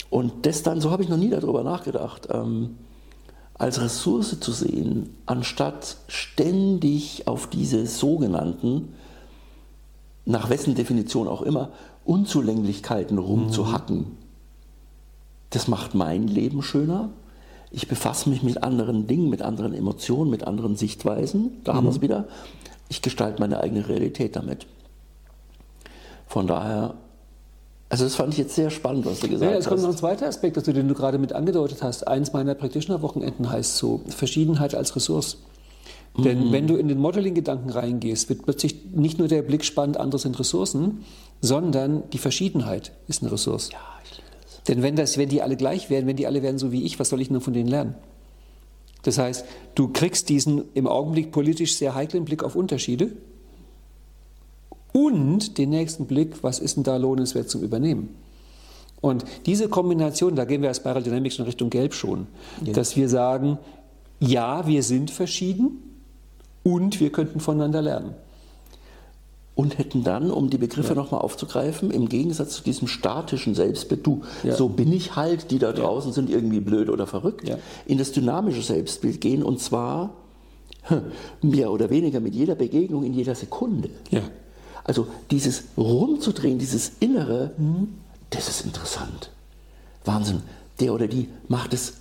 Und das dann, so habe ich noch nie darüber nachgedacht, ähm, als Ressource zu sehen, anstatt ständig auf diese sogenannten nach wessen Definition auch immer, Unzulänglichkeiten rumzuhacken. Mhm. Das macht mein Leben schöner. Ich befasse mich mit anderen Dingen, mit anderen Emotionen, mit anderen Sichtweisen. Da mhm. haben wir es wieder. Ich gestalte meine eigene Realität damit. Von daher, also das fand ich jetzt sehr spannend, was du gesagt ja, hast. Es kommt noch ein zweiter Aspekt, also, den du gerade mit angedeutet hast. Eins meiner Practitioner-Wochenenden heißt so, Verschiedenheit als Ressource. Denn mhm. wenn du in den Modeling-Gedanken reingehst, wird plötzlich nicht nur der Blick spannend, andere sind Ressourcen, sondern die Verschiedenheit ist eine Ressource. Ja, ich liebe das. Denn wenn, das, wenn die alle gleich wären, wenn die alle wären so wie ich, was soll ich nur von denen lernen? Das heißt, du kriegst diesen im Augenblick politisch sehr heiklen Blick auf Unterschiede und den nächsten Blick, was ist denn da lohnenswert zum Übernehmen? Und diese Kombination, da gehen wir als Spiral Dynamics in Richtung Gelb schon, ja. dass wir sagen, ja, wir sind verschieden, und wir könnten voneinander lernen. Und hätten dann, um die Begriffe ja. nochmal aufzugreifen, im Gegensatz zu diesem statischen Selbstbild, du, ja. so bin ich halt, die da draußen ja. sind irgendwie blöd oder verrückt, ja. in das dynamische Selbstbild gehen und zwar mehr oder weniger mit jeder Begegnung in jeder Sekunde. Also dieses rumzudrehen, dieses Innere, mhm. das ist interessant. Wahnsinn. Der oder die macht es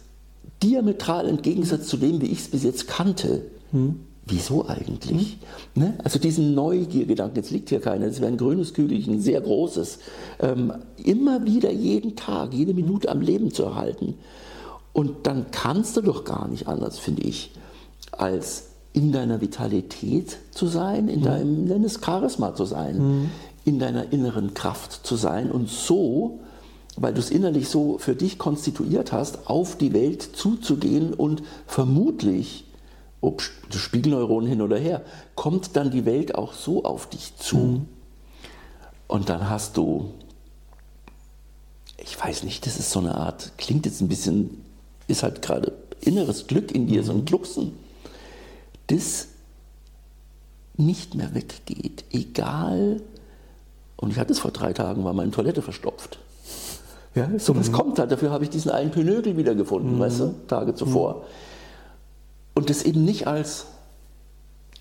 diametral im Gegensatz zu dem, wie ich es bis jetzt kannte. Mhm. Wieso eigentlich? Mhm. Ne? Also diesen Neugiergedanken, jetzt liegt hier keiner, das wäre ein grünes Kügelchen, sehr großes, ähm, immer wieder jeden Tag, jede Minute am Leben zu erhalten. Und dann kannst du doch gar nicht anders, finde ich, als in deiner Vitalität zu sein, in mhm. deinem, nenn es Charisma zu sein, mhm. in deiner inneren Kraft zu sein und so, weil du es innerlich so für dich konstituiert hast, auf die Welt zuzugehen und vermutlich ob Spiegelneuronen hin oder her, kommt dann die Welt auch so auf dich zu. Mhm. Und dann hast du, ich weiß nicht, das ist so eine Art, klingt jetzt ein bisschen, ist halt gerade inneres Glück in dir, mhm. so ein Glucksen, das nicht mehr weggeht, egal. Und ich hatte es vor drei Tagen, war meine Toilette verstopft. Ja, so was mhm. kommt halt, dafür habe ich diesen einen Pinögel wiedergefunden, mhm. weißt du, Tage zuvor. Und das eben nicht als,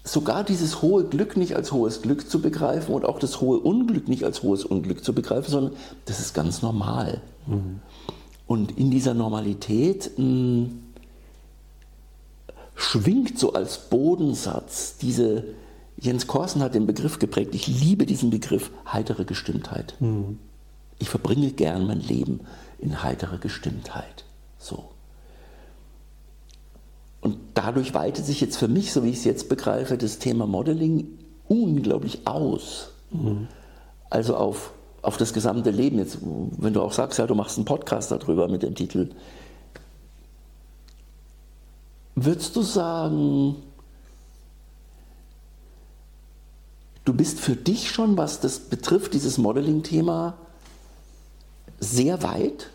sogar dieses hohe Glück nicht als hohes Glück zu begreifen und auch das hohe Unglück nicht als hohes Unglück zu begreifen, sondern das ist ganz normal. Mhm. Und in dieser Normalität mh, hm, schwingt so als Bodensatz diese, Jens Korsen hat den Begriff geprägt, ich liebe diesen Begriff, heitere Gestimmtheit. Mhm. Ich verbringe gern mein Leben in heiterer Gestimmtheit. So. Und dadurch weitet sich jetzt für mich, so wie ich es jetzt begreife, das Thema Modeling unglaublich aus. Mhm. Also auf, auf das gesamte Leben. Jetzt, wenn du auch sagst, ja, du machst einen Podcast darüber mit dem Titel. Würdest du sagen, du bist für dich schon, was das betrifft, dieses Modeling-Thema, sehr weit?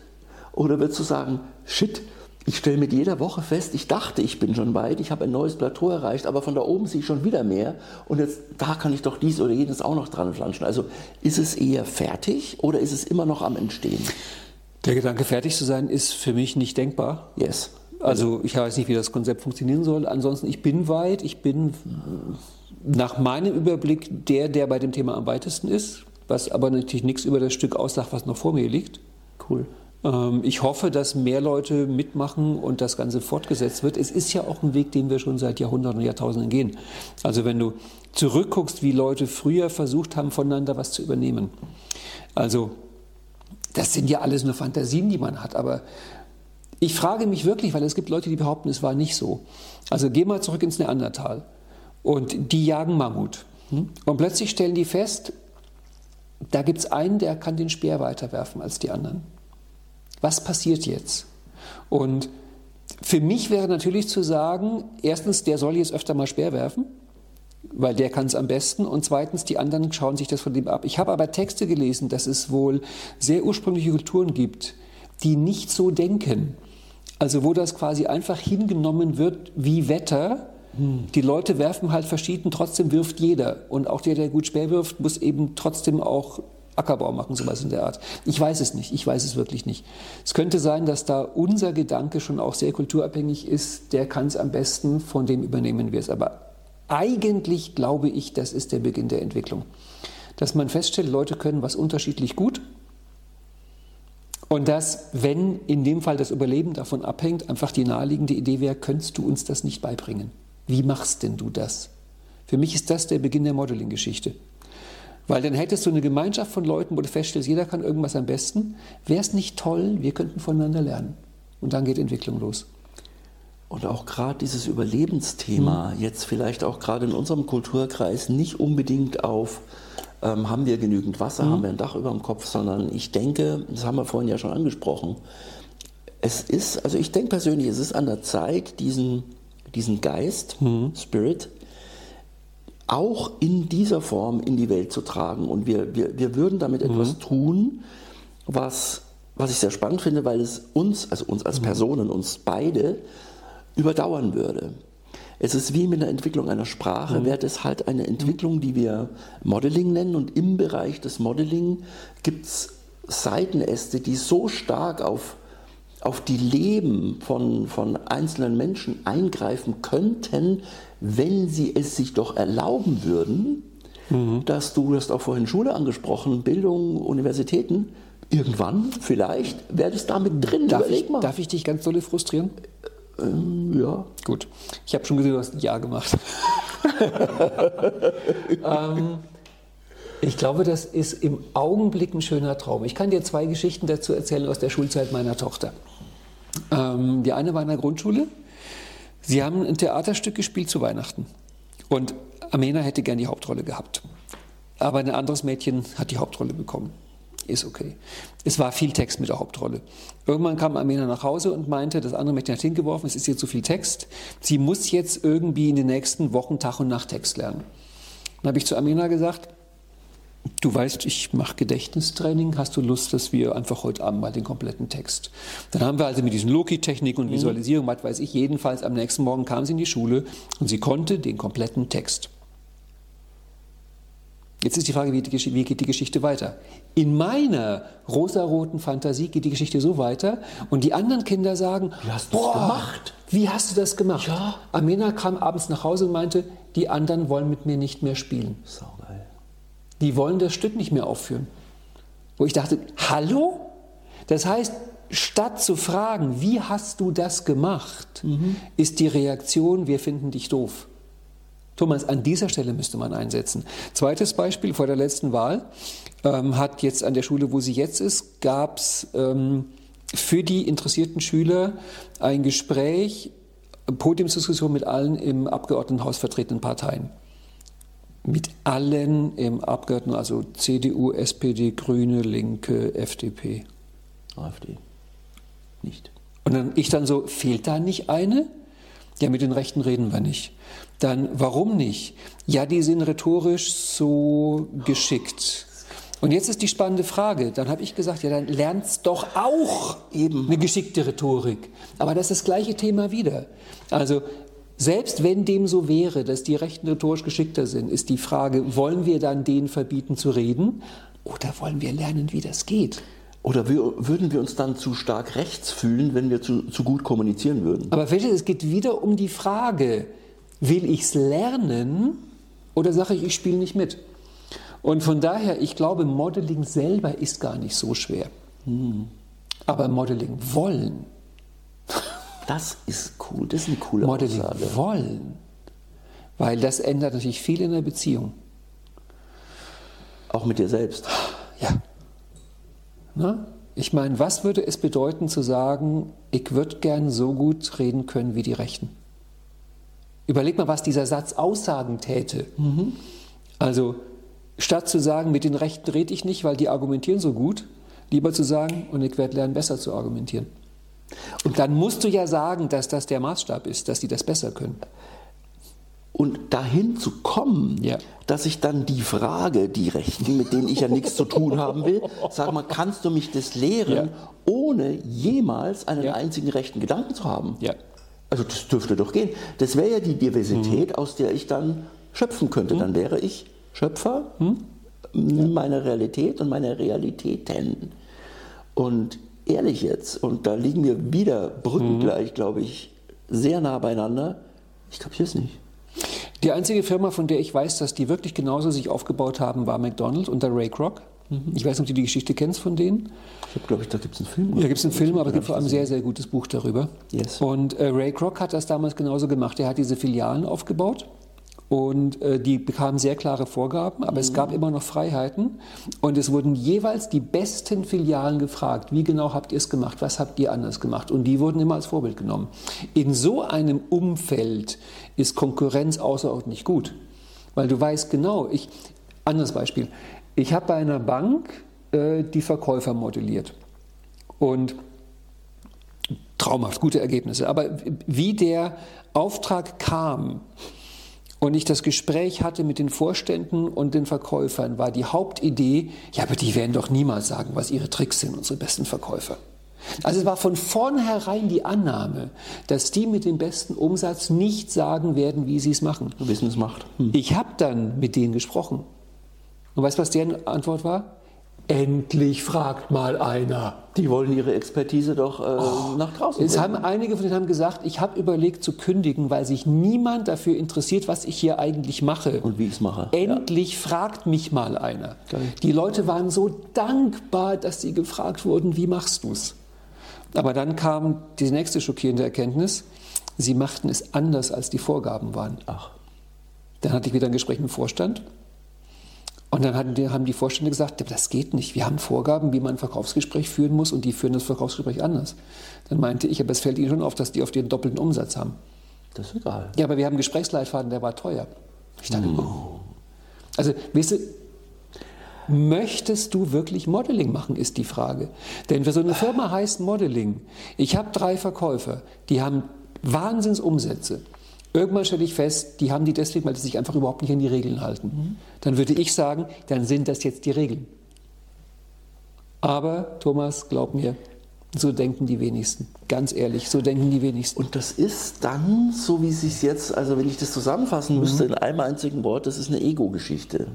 Oder würdest du sagen, shit, ich stelle mit jeder Woche fest, ich dachte, ich bin schon weit, ich habe ein neues Plateau erreicht, aber von da oben sehe ich schon wieder mehr und jetzt da kann ich doch dies oder jenes auch noch dran flanschen. Also ist es eher fertig oder ist es immer noch am Entstehen? Der Gedanke, fertig zu sein, ist für mich nicht denkbar. Yes. Also ich weiß nicht, wie das Konzept funktionieren soll. Ansonsten, ich bin weit, ich bin nach meinem Überblick der, der bei dem Thema am weitesten ist, was aber natürlich nichts über das Stück aussagt, was noch vor mir liegt. Cool. Ähm, ich hoffe, dass mehr Leute mitmachen und das Ganze fortgesetzt wird. Es ist ja auch ein Weg, den wir schon seit Jahrhunderten und Jahrtausenden gehen. Also wenn du zurückguckst, wie Leute früher versucht haben, voneinander was zu übernehmen. Also das sind ja alles nur Fantasien, die man hat. Aber ich frage mich wirklich, weil es gibt Leute, die behaupten, es war nicht so. Also geh mal zurück ins Neandertal und die jagen Mammut. Hm? Und plötzlich stellen die fest, da gibt es einen, der kann den Speer weiterwerfen als die anderen. Was passiert jetzt? Und für mich wäre natürlich zu sagen, erstens, der soll jetzt öfter mal Speer werfen, weil der kann es am besten. Und zweitens, die anderen schauen sich das von dem ab. Ich habe aber Texte gelesen, dass es wohl sehr ursprüngliche Kulturen gibt, die nicht so denken. Also wo das quasi einfach hingenommen wird wie Wetter. Hm. Die Leute werfen halt verschieden, trotzdem wirft jeder. Und auch der, der gut Speer wirft, muss eben trotzdem auch Ackerbau machen, sowas in der Art. Ich weiß es nicht, ich weiß es wirklich nicht. Es könnte sein, dass da unser Gedanke schon auch sehr kulturabhängig ist, der kann es am besten, von dem übernehmen wir es. Aber eigentlich glaube ich, das ist der Beginn der Entwicklung. Dass man feststellt, Leute können was unterschiedlich gut und dass, wenn in dem Fall das Überleben davon abhängt, einfach die naheliegende Idee wäre, könntest du uns das nicht beibringen? Wie machst denn du das? Für mich ist das der Beginn der Modeling-Geschichte. Weil dann hättest du eine Gemeinschaft von Leuten, wo du feststellst, jeder kann irgendwas am besten. Wäre es nicht toll, wir könnten voneinander lernen. Und dann geht Entwicklung los. Und auch gerade dieses Überlebensthema, hm. jetzt vielleicht auch gerade in unserem Kulturkreis, nicht unbedingt auf, ähm, haben wir genügend Wasser, hm. haben wir ein Dach über dem Kopf, sondern ich denke, das haben wir vorhin ja schon angesprochen, es ist, also ich denke persönlich, es ist an der Zeit, diesen, diesen Geist, hm. Spirit, auch in dieser Form in die Welt zu tragen. Und wir, wir, wir würden damit mhm. etwas tun, was, was ich sehr spannend finde, weil es uns, also uns als mhm. Personen, uns beide, überdauern würde. Es ist wie mit der Entwicklung einer Sprache, mhm. wäre es halt eine Entwicklung, die wir Modeling nennen. Und im Bereich des Modeling gibt es Seitenäste, die so stark auf, auf die Leben von, von einzelnen Menschen eingreifen könnten, wenn sie es sich doch erlauben würden, mhm. dass du, du hast auch vorhin Schule angesprochen, Bildung, Universitäten, irgendwann vielleicht wäre das damit drin. Darf ich, darf ich dich ganz dolle frustrieren? Ähm, ja. Gut. Ich habe schon gesehen, du hast ein Ja gemacht. [laughs] ähm, ich glaube, das ist im Augenblick ein schöner Traum. Ich kann dir zwei Geschichten dazu erzählen aus der Schulzeit meiner Tochter. Ähm, die eine war in der Grundschule Sie haben ein Theaterstück gespielt zu Weihnachten. Und Amena hätte gern die Hauptrolle gehabt. Aber ein anderes Mädchen hat die Hauptrolle bekommen. Ist okay. Es war viel Text mit der Hauptrolle. Irgendwann kam Amina nach Hause und meinte, das andere Mädchen hat hingeworfen, es ist hier zu viel Text. Sie muss jetzt irgendwie in den nächsten Wochen Tag und Nacht Text lernen. Dann habe ich zu Amina gesagt, du weißt, ich mache Gedächtnistraining, hast du Lust, dass wir einfach heute Abend mal den kompletten Text. Dann haben wir also mit diesen Loki-Techniken und mhm. Visualisierung, was weiß ich, jedenfalls am nächsten Morgen kam sie in die Schule und sie konnte den kompletten Text. Jetzt ist die Frage, wie, die, wie, geht die Geschichte weiter? In meiner rosaroten Fantasie geht die Geschichte so weiter und die anderen Kinder sagen, wie hast du das gemacht? Wie hast du das gemacht? Ja. Amina kam abends nach Hause und meinte, die anderen wollen mit mir nicht mehr spielen. Saugeil. Die wollen das Stück nicht mehr aufführen. Wo ich dachte, hallo? Das heißt, statt zu fragen, wie hast du das gemacht, mhm. ist die Reaktion, wir finden dich doof. Thomas, an dieser Stelle müsste man einsetzen. Zweites Beispiel vor der letzten Wahl ähm, hat jetzt an der Schule, wo sie jetzt ist, gab es ähm, für die interessierten Schüler ein Gespräch, Podiumsdiskussion mit allen im Abgeordnetenhaus vertretenen Parteien. Mit allen im Abgeordneten, also CDU, SPD, Grüne, Linke, FDP. AfD. Nicht. Und dann ich dann so, fehlt da nicht eine? Ja, mit den Rechten reden wir nicht. Dann, warum nicht? Ja, die sind rhetorisch so geschickt. Und jetzt ist die spannende Frage. Dann habe ich gesagt, ja, dann lernst doch auch eben eine geschickte Rhetorik. Aber das ist das gleiche Thema wieder. Also selbst wenn dem so wäre, dass die Rechten rhetorisch geschickter sind, ist die Frage, wollen wir dann denen verbieten zu reden oder wollen wir lernen, wie das geht? Oder wir, würden wir uns dann zu stark rechts fühlen, wenn wir zu, zu gut kommunizieren würden? Aber versteht, es geht wieder um die Frage, will ich es lernen oder sage ich, ich spiele nicht mit? Und von daher, ich glaube, Modeling selber ist gar nicht so schwer. Hm. Aber Modeling wollen. [laughs] Das ist cool, das ist eine coole Modeling Aussage. wollen. Weil das ändert natürlich viel in der Beziehung. Auch mit dir selbst. Ja. Na? Ich meine, was würde es bedeuten zu sagen, ich würde gern so gut reden können wie die Rechten? Überleg mal, was dieser Satz aussagen täte. Mhm. Also, statt zu sagen, mit den Rechten rede ich nicht, weil die argumentieren so gut, lieber zu sagen, und ich werde lernen, besser zu argumentieren. Und dann musst du ja sagen, dass das der Maßstab ist, dass die das besser können. Und dahin zu kommen, ja. dass ich dann die Frage, die Rechten, mit denen ich ja nichts zu tun haben will, sag mal, kannst du mich das lehren, ja. ohne jemals einen ja. einzigen rechten Gedanken zu haben? Ja. Also das dürfte doch gehen. Das wäre ja die Diversität, mhm. aus der ich dann schöpfen könnte. Mhm. Dann wäre ich Schöpfer mhm. meiner Realität und meiner Realitäten. Und ehrlich jetzt, und da liegen wir wieder brückengleich, mhm. glaube ich, sehr nah beieinander, ich kapiere es nicht. Die einzige Firma, von der ich weiß, dass die wirklich genauso sich aufgebaut haben, war McDonald's unter Ray Kroc. Ich weiß nicht, ob du die Geschichte kennst von denen. Ich glaube ich, da gibt es einen Film. Ja, da gibt es einen Film, aber es gibt vor allem ein sehr, sehr gutes Buch darüber. Yes. Und äh, Ray Kroc hat das damals genauso gemacht. Er hat diese Filialen aufgebaut und äh, die bekamen sehr klare Vorgaben, aber mhm. es gab immer noch Freiheiten. Und es wurden jeweils die besten Filialen gefragt, wie genau habt ihr es gemacht, was habt ihr anders gemacht? Und die wurden immer als Vorbild genommen. In so einem Umfeld ist Konkurrenz außerordentlich gut. Weil du weißt genau, ich, anderes Beispiel, ich habe bei einer Bank äh, die Verkäufer modelliert. Und traumhaft, gute Ergebnisse. Aber wie der Auftrag kam, und ich das Gespräch hatte mit den Vorständen und den Verkäufern, war die Hauptidee, ja, aber die werden doch niemals sagen, was ihre Tricks sind, unsere besten Verkäufer. Also es war von vornherein die Annahme, dass die mit dem besten Umsatz nicht sagen werden, wie sie es machen. Wissen es macht. Hm. Ich habe dann mit denen gesprochen. Und weißt du, was deren Antwort war? Endlich fragt mal einer. Die wollen ihre Expertise doch äh, oh, nach draußen Es haben einige von denen haben gesagt, ich habe überlegt zu kündigen, weil sich niemand dafür interessiert, was ich hier eigentlich mache. Und wie ich es mache. Endlich ja. fragt mich mal einer. Die Leute waren so dankbar, dass sie gefragt wurden, wie machst du es? Aber dann kam die nächste schockierende Erkenntnis, sie machten es anders, als die Vorgaben waren. Ach. Dann hatte ich wieder ein Gespräch mit dem Vorstand und dann haben die Vorstände gesagt, das geht nicht. Wir haben Vorgaben, wie man ein Verkaufsgespräch führen muss und die führen das Verkaufsgespräch anders. Dann meinte ich, aber es fällt Ihnen schon auf, dass die auf den doppelten Umsatz haben. Das ist egal. Ja, aber wir haben einen Gesprächsleitfaden, der war teuer. Ich dachte, mm. oh. Also, weißt du, Möchtest du wirklich Modeling machen, ist die Frage. Denn für so eine Firma heißt Modeling, ich habe drei Verkäufer, die haben Wahnsinnsumsätze. Irgendwann stelle ich fest, die haben die deswegen, weil sie sich einfach überhaupt nicht an die Regeln halten. Dann würde ich sagen, dann sind das jetzt die Regeln. Aber Thomas, glaub mir, so denken die wenigsten. Ganz ehrlich, so denken die wenigsten. Und das ist dann, so wie es sich jetzt, also wenn ich das zusammenfassen müsste in einem einzigen Wort, das ist eine Ego-Geschichte.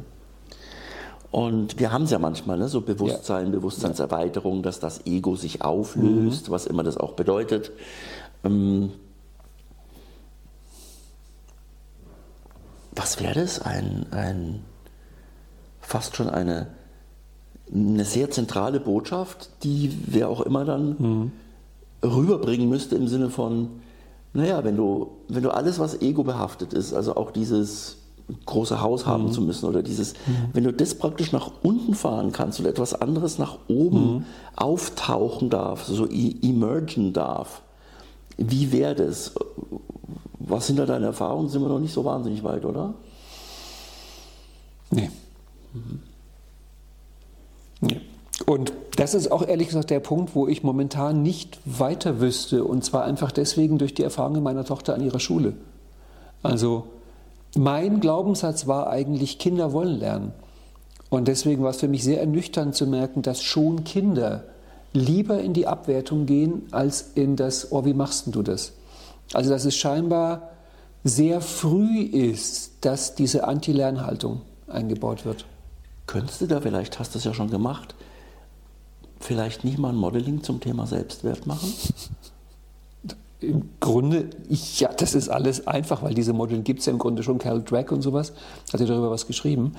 Und wir haben es ja manchmal, ne, so Bewusstsein, ja. Bewusstseinserweiterung, dass das Ego sich auflöst, mhm. was immer das auch bedeutet. Ähm, was wäre das? Ein, ein, fast schon eine, eine sehr zentrale Botschaft, die wer auch immer dann mhm. rüberbringen müsste im Sinne von, naja, wenn du, wenn du alles, was ego behaftet ist, also auch dieses große Haus haben mhm. zu müssen oder dieses, mhm. wenn du das praktisch nach unten fahren kannst und etwas anderes nach oben mhm. auftauchen darf, so emergen darf, wie wäre das? Was sind da deine Erfahrungen? Sind wir noch nicht so wahnsinnig weit, oder? Nee. Mhm. Nee. Und das ist auch ehrlich gesagt der Punkt, wo ich momentan nicht weiter wüsste. Und zwar einfach deswegen durch die Erfahrungen meiner Tochter an ihrer Schule. Also mein Glaubenssatz war eigentlich, Kinder wollen lernen. Und deswegen war es für mich sehr ernüchternd zu merken, dass schon Kinder lieber in die Abwertung gehen, als in das, oh, wie machst du das? Also dass es scheinbar sehr früh ist, dass diese Anti-Lernhaltung eingebaut wird. Könntest du da vielleicht, hast du es ja schon gemacht, vielleicht nicht mal ein Modeling zum Thema Selbstwert machen? [laughs] Im Grunde, ja, das ist alles einfach, weil diese Modelle gibt es ja im Grunde schon. Carol Drake und sowas hat ja darüber was geschrieben.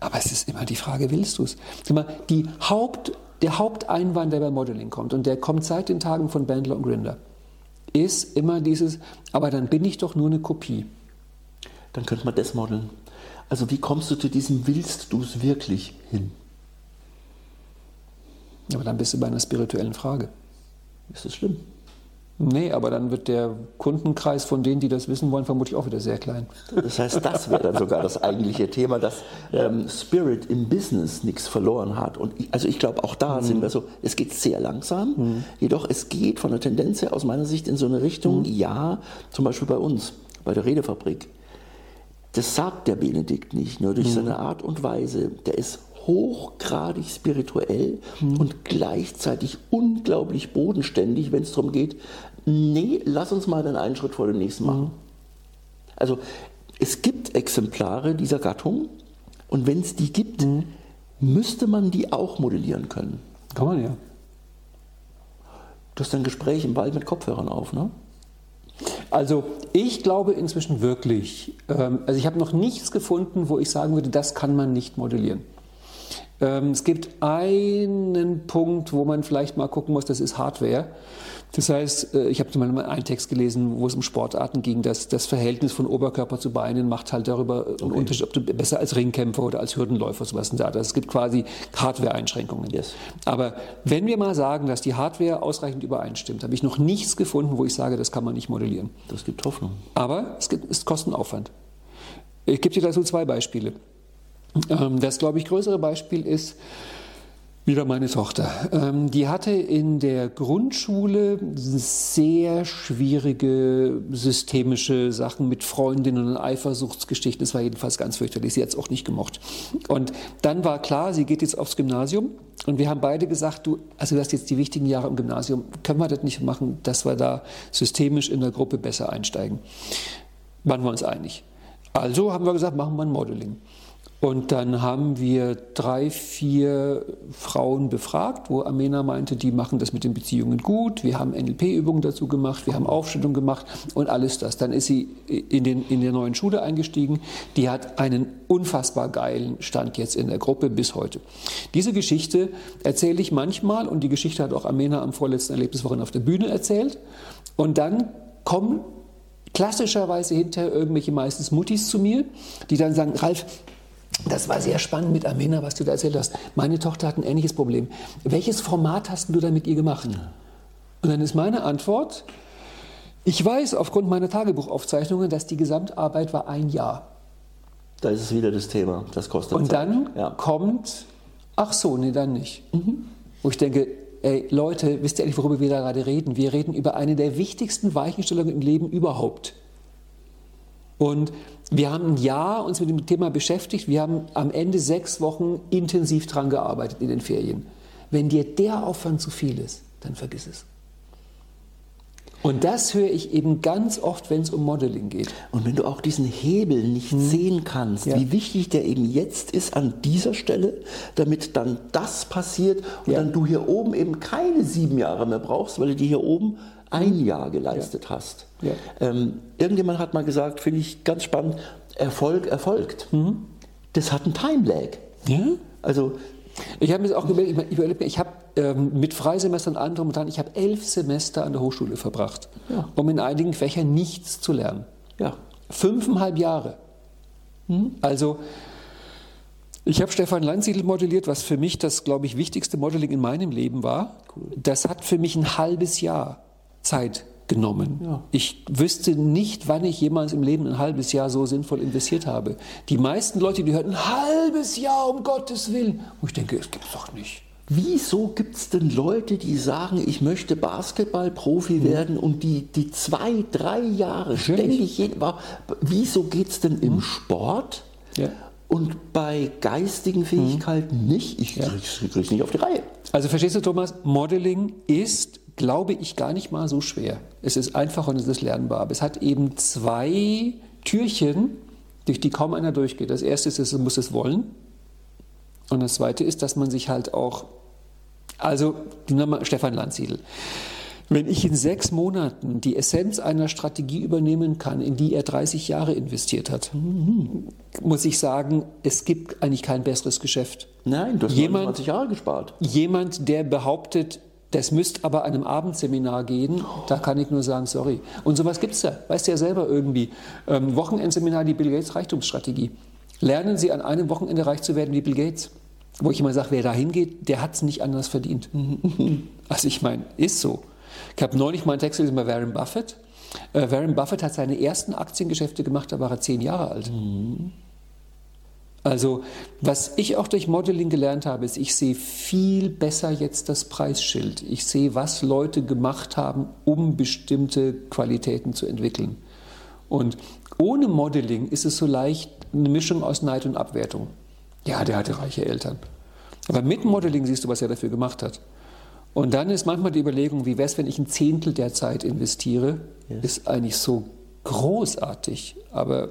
Aber es ist immer die Frage, willst du es? Die Haupt, der Haupteinwand, der beim Modeling kommt, und der kommt seit den Tagen von Bandler und Grinder, ist immer dieses, aber dann bin ich doch nur eine Kopie. Dann könnte man das modeln. Also wie kommst du zu diesem Willst du es wirklich hin? Aber dann bist du bei einer spirituellen Frage. Ist das schlimm? Nee, aber dann wird der Kundenkreis von denen, die das wissen wollen, vermutlich auch wieder sehr klein. Das heißt, das wäre dann sogar das eigentliche Thema, dass ähm, Spirit im Business nichts verloren hat. Und ich, also ich glaube, auch da mhm. sind wir so, es geht sehr langsam, mhm. jedoch es geht von der Tendenz her aus meiner Sicht in so eine Richtung, mhm. ja, zum Beispiel bei uns, bei der Redefabrik. Das sagt der Benedikt nicht, nur durch mhm. seine Art und Weise. Der ist hochgradig spirituell mhm. und gleichzeitig unglaublich bodenständig, wenn es darum geht, nee, lass uns mal den einen Schritt vor dem nächsten machen. Mhm. Also es gibt Exemplare dieser Gattung und wenn es die gibt, mhm. müsste man die auch modellieren können. Kann man ja. Du hast ein Gespräch im Wald mit Kopfhörern auf, ne? Also ich glaube inzwischen wirklich, ähm, also ich habe noch nichts gefunden, wo ich sagen würde, das kann man nicht modellieren. Ähm, es gibt einen Punkt, wo man vielleicht mal gucken muss, das ist Hardware. Das heißt, äh, ich habe mal einen Text gelesen, wo es um Sportarten ging, dass das Verhältnis von Oberkörper zu Beinen macht halt darüber okay. einen Unterschied, ob du besser als Ringkämpfer oder als Hürdenläufer sowas da. Also es gibt quasi Hardware-Einschränkungen. Yes. Aber wenn wir mal sagen, dass die Hardware ausreichend übereinstimmt, habe ich noch nichts gefunden, wo ich sage, das kann man nicht modellieren. Das gibt Hoffnung. Aber es gibt, ist Kostenaufwand. Ich gebe dir dazu zwei Beispiele. Ähm, das, glaube ich, größere Beispiel ist wieder meine Tochter. Ähm, die hatte in der Grundschule sehr schwierige systemische Sachen mit Freundinnen und Eifersuchtsgeschichten. Das war jedenfalls ganz fürchterlich. Sie hat es auch nicht gemocht. Und dann war klar, sie geht jetzt aufs Gymnasium. Und wir haben beide gesagt, du, also du hast jetzt die wichtigen Jahre im Gymnasium, können wir das nicht machen, dass wir da systemisch in der Gruppe besser einsteigen? Waren wir uns einig. Also haben wir gesagt, machen wir ein Modeling. Und dann haben wir drei, vier Frauen befragt, wo Amena meinte, die machen das mit den Beziehungen gut. Wir haben NLP-Übungen dazu gemacht, wir haben Aufstellung gemacht und alles das. Dann ist sie in, den, in der neuen Schule eingestiegen. Die hat einen unfassbar geilen Stand jetzt in der Gruppe bis heute. Diese Geschichte erzähle ich manchmal und die Geschichte hat auch Amena am vorletzten Erlebniswochen auf der Bühne erzählt. Und dann kommen klassischerweise hinterher irgendwelche meistens Muttis zu mir, die dann sagen, Ralf, das war sehr spannend mit Amena, was du da erzählt hast. Meine Tochter hat ein ähnliches Problem. Welches Format hast du da mit ihr gemacht? Und dann ist meine Antwort, ich weiß aufgrund meiner Tagebuchaufzeichnungen, dass die Gesamtarbeit war ein Jahr. Da ist es wieder das Thema, das kostet Und dann ja. kommt Ach so, nee, dann nicht. Mhm. Wo ich denke, ey, Leute, wisst ihr eigentlich, worüber wir da gerade reden? Wir reden über eine der wichtigsten Weichenstellungen im Leben überhaupt. Und wir haben ein Jahr uns mit dem Thema beschäftigt. Wir haben am Ende sechs Wochen intensiv dran gearbeitet in den Ferien. Wenn dir der Aufwand zu viel ist, dann vergiss es. Und das höre ich eben ganz oft, wenn es um Modeling geht. Und wenn du auch diesen Hebel nicht hm. sehen kannst, ja. wie wichtig der eben jetzt ist an dieser Stelle, damit dann das passiert und ja. dann du hier oben eben keine sieben Jahre mehr brauchst, weil du dir hier oben ein Jahr geleistet ja. hast. Ähm, irgendjemand hat mal gesagt, finde ich ganz spannend, Erfolg erfolgt. Mhm. Das hat einen Time-Lag. Ja? Also ich habe mir auch überlegt, ich, überlegt, ich habe ähm, mit Freisemestern und anderem dran, ich habe elf Semester an der Hochschule verbracht, ja. um in einigen Fächern nichts zu lernen. Ja. Fünfeinhalb Jahre. Hm? Also, ich habe Stefan Landsiedel modelliert, was für mich das, glaube ich, wichtigste Modeling in meinem Leben war. Cool. Das hat für mich ein halbes Jahr Zeit genommen. Ja. Ich wüsste nicht, wann ich jemals im Leben ein halbes Jahr so sinnvoll investiert habe. Die meisten Leute, die hören, ein halbes Jahr, um Gottes Willen. Und ich denke, es gibt es doch nicht. Wieso gibt es denn Leute, die sagen, ich möchte Basketballprofi mhm. werden und die, die zwei, drei Jahre ständig, jeden, wieso geht es denn im mhm. Sport ja. und bei geistigen mhm. Fähigkeiten mhm. nicht? Ich ja. kriege es nicht auf die Reihe. Also verstehst du, Thomas, Modeling ist, glaube ich, gar nicht mal so schwer. Es ist einfach und es ist lernbar. Aber es hat eben zwei Türchen, durch die kaum einer durchgeht. Das erste ist, es muss es wollen. Und das Zweite ist, dass man sich halt auch, also Stefan Landsiedel, wenn ich in sechs Monaten die Essenz einer Strategie übernehmen kann, in die er 30 Jahre investiert hat, muss ich sagen, es gibt eigentlich kein besseres Geschäft. Nein, du hast jemand, 20 Jahre gespart. Jemand, der behauptet, das müsste aber einem Abendseminar gehen, da kann ich nur sagen, sorry. Und sowas gibt es da, weißt du ja selber irgendwie. Ähm, Wochenendseminar, die Bill Gates Reichtumsstrategie. Lernen Sie an einem Wochenende reich zu werden wie Bill Gates. Wo ich immer sage, wer da hingeht, der hat es nicht anders verdient. [laughs] also ich meine, ist so. Ich habe neulich mal einen Text gelesen bei Warren Buffett. Äh, Warren Buffett hat seine ersten Aktiengeschäfte gemacht, da war er zehn Jahre alt. Mhm. Also was ich auch durch Modeling gelernt habe, ist, ich sehe viel besser jetzt das Preisschild. Ich sehe, was Leute gemacht haben, um bestimmte Qualitäten zu entwickeln. Und ohne Modeling ist es so leicht eine Mischung aus Neid und Abwertung. Ja, der hatte reiche Eltern. Aber mit Modeling siehst du, was er dafür gemacht hat. Und dann ist manchmal die Überlegung, wie wäre es, wenn ich ein Zehntel der Zeit investiere? Yes. Ist eigentlich so großartig. Aber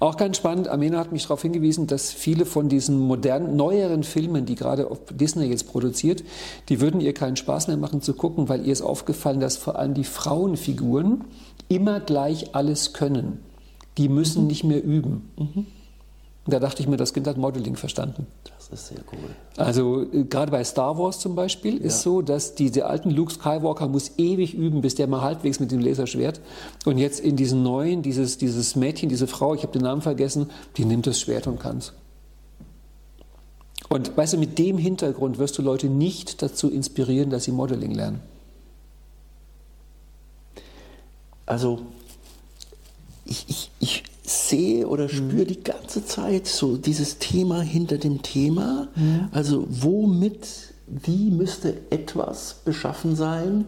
auch ganz spannend, Amena hat mich darauf hingewiesen, dass viele von diesen modernen, neueren Filmen, die gerade auf Disney jetzt produziert, die würden ihr keinen Spaß mehr machen zu gucken, weil ihr ist aufgefallen, dass vor allem die Frauenfiguren immer gleich alles können. Die müssen mhm. nicht mehr üben. Mhm. Da dachte ich mir, das Kind hat Modeling verstanden. Das ist sehr cool. Also äh, gerade bei Star Wars zum Beispiel ja. ist so, dass diese alten Luke Skywalker muss ewig üben, bis der mal halbwegs mit dem Laserschwert. Und jetzt in diesen neuen, dieses, dieses Mädchen, diese Frau, ich habe den Namen vergessen, die nimmt das Schwert und kann es. Und weißt du, mit dem Hintergrund wirst du Leute nicht dazu inspirieren, dass sie Modeling lernen. Also ich, ich, ich sehe oder spüre mhm. die ganze Zeit so dieses Thema hinter dem Thema. Mhm. Also womit, wie müsste etwas beschaffen sein,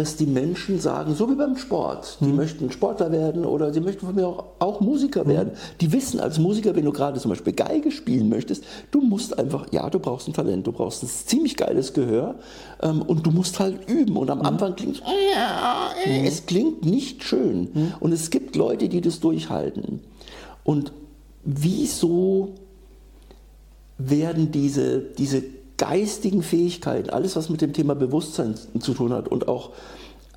dass die Menschen sagen, so wie beim Sport, die mhm. möchten Sportler werden oder sie möchten von mir auch, auch Musiker mhm. werden. Die wissen als Musiker, wenn du gerade zum Beispiel Geige spielen möchtest, du musst einfach, ja, du brauchst ein Talent, du brauchst ein ziemlich geiles Gehör ähm, und du musst halt üben. Und am mhm. Anfang klingt es, mhm. es klingt nicht schön. Mhm. Und es gibt Leute, die das durchhalten. Und wieso werden diese, diese geistigen Fähigkeiten, alles was mit dem Thema Bewusstsein zu tun hat und auch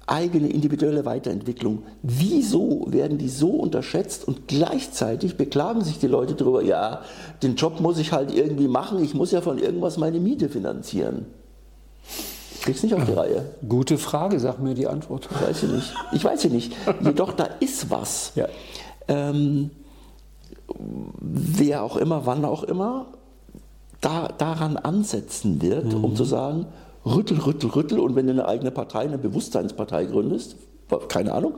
eigene individuelle Weiterentwicklung, wieso werden die so unterschätzt und gleichzeitig beklagen sich die Leute darüber, ja, den Job muss ich halt irgendwie machen, ich muss ja von irgendwas meine Miete finanzieren. Kriegst nicht auf die Reihe. Gute Frage, sag mir die Antwort. Ich weiß ich nicht. Ich weiß sie nicht. Jedoch, da ist was. Ja. Ähm, wer auch immer, wann auch immer, da, daran ansetzen wird, mhm. um zu sagen, rüttel, rüttel, rüttel und wenn du eine eigene Partei, eine Bewusstseinspartei gründest, keine Ahnung,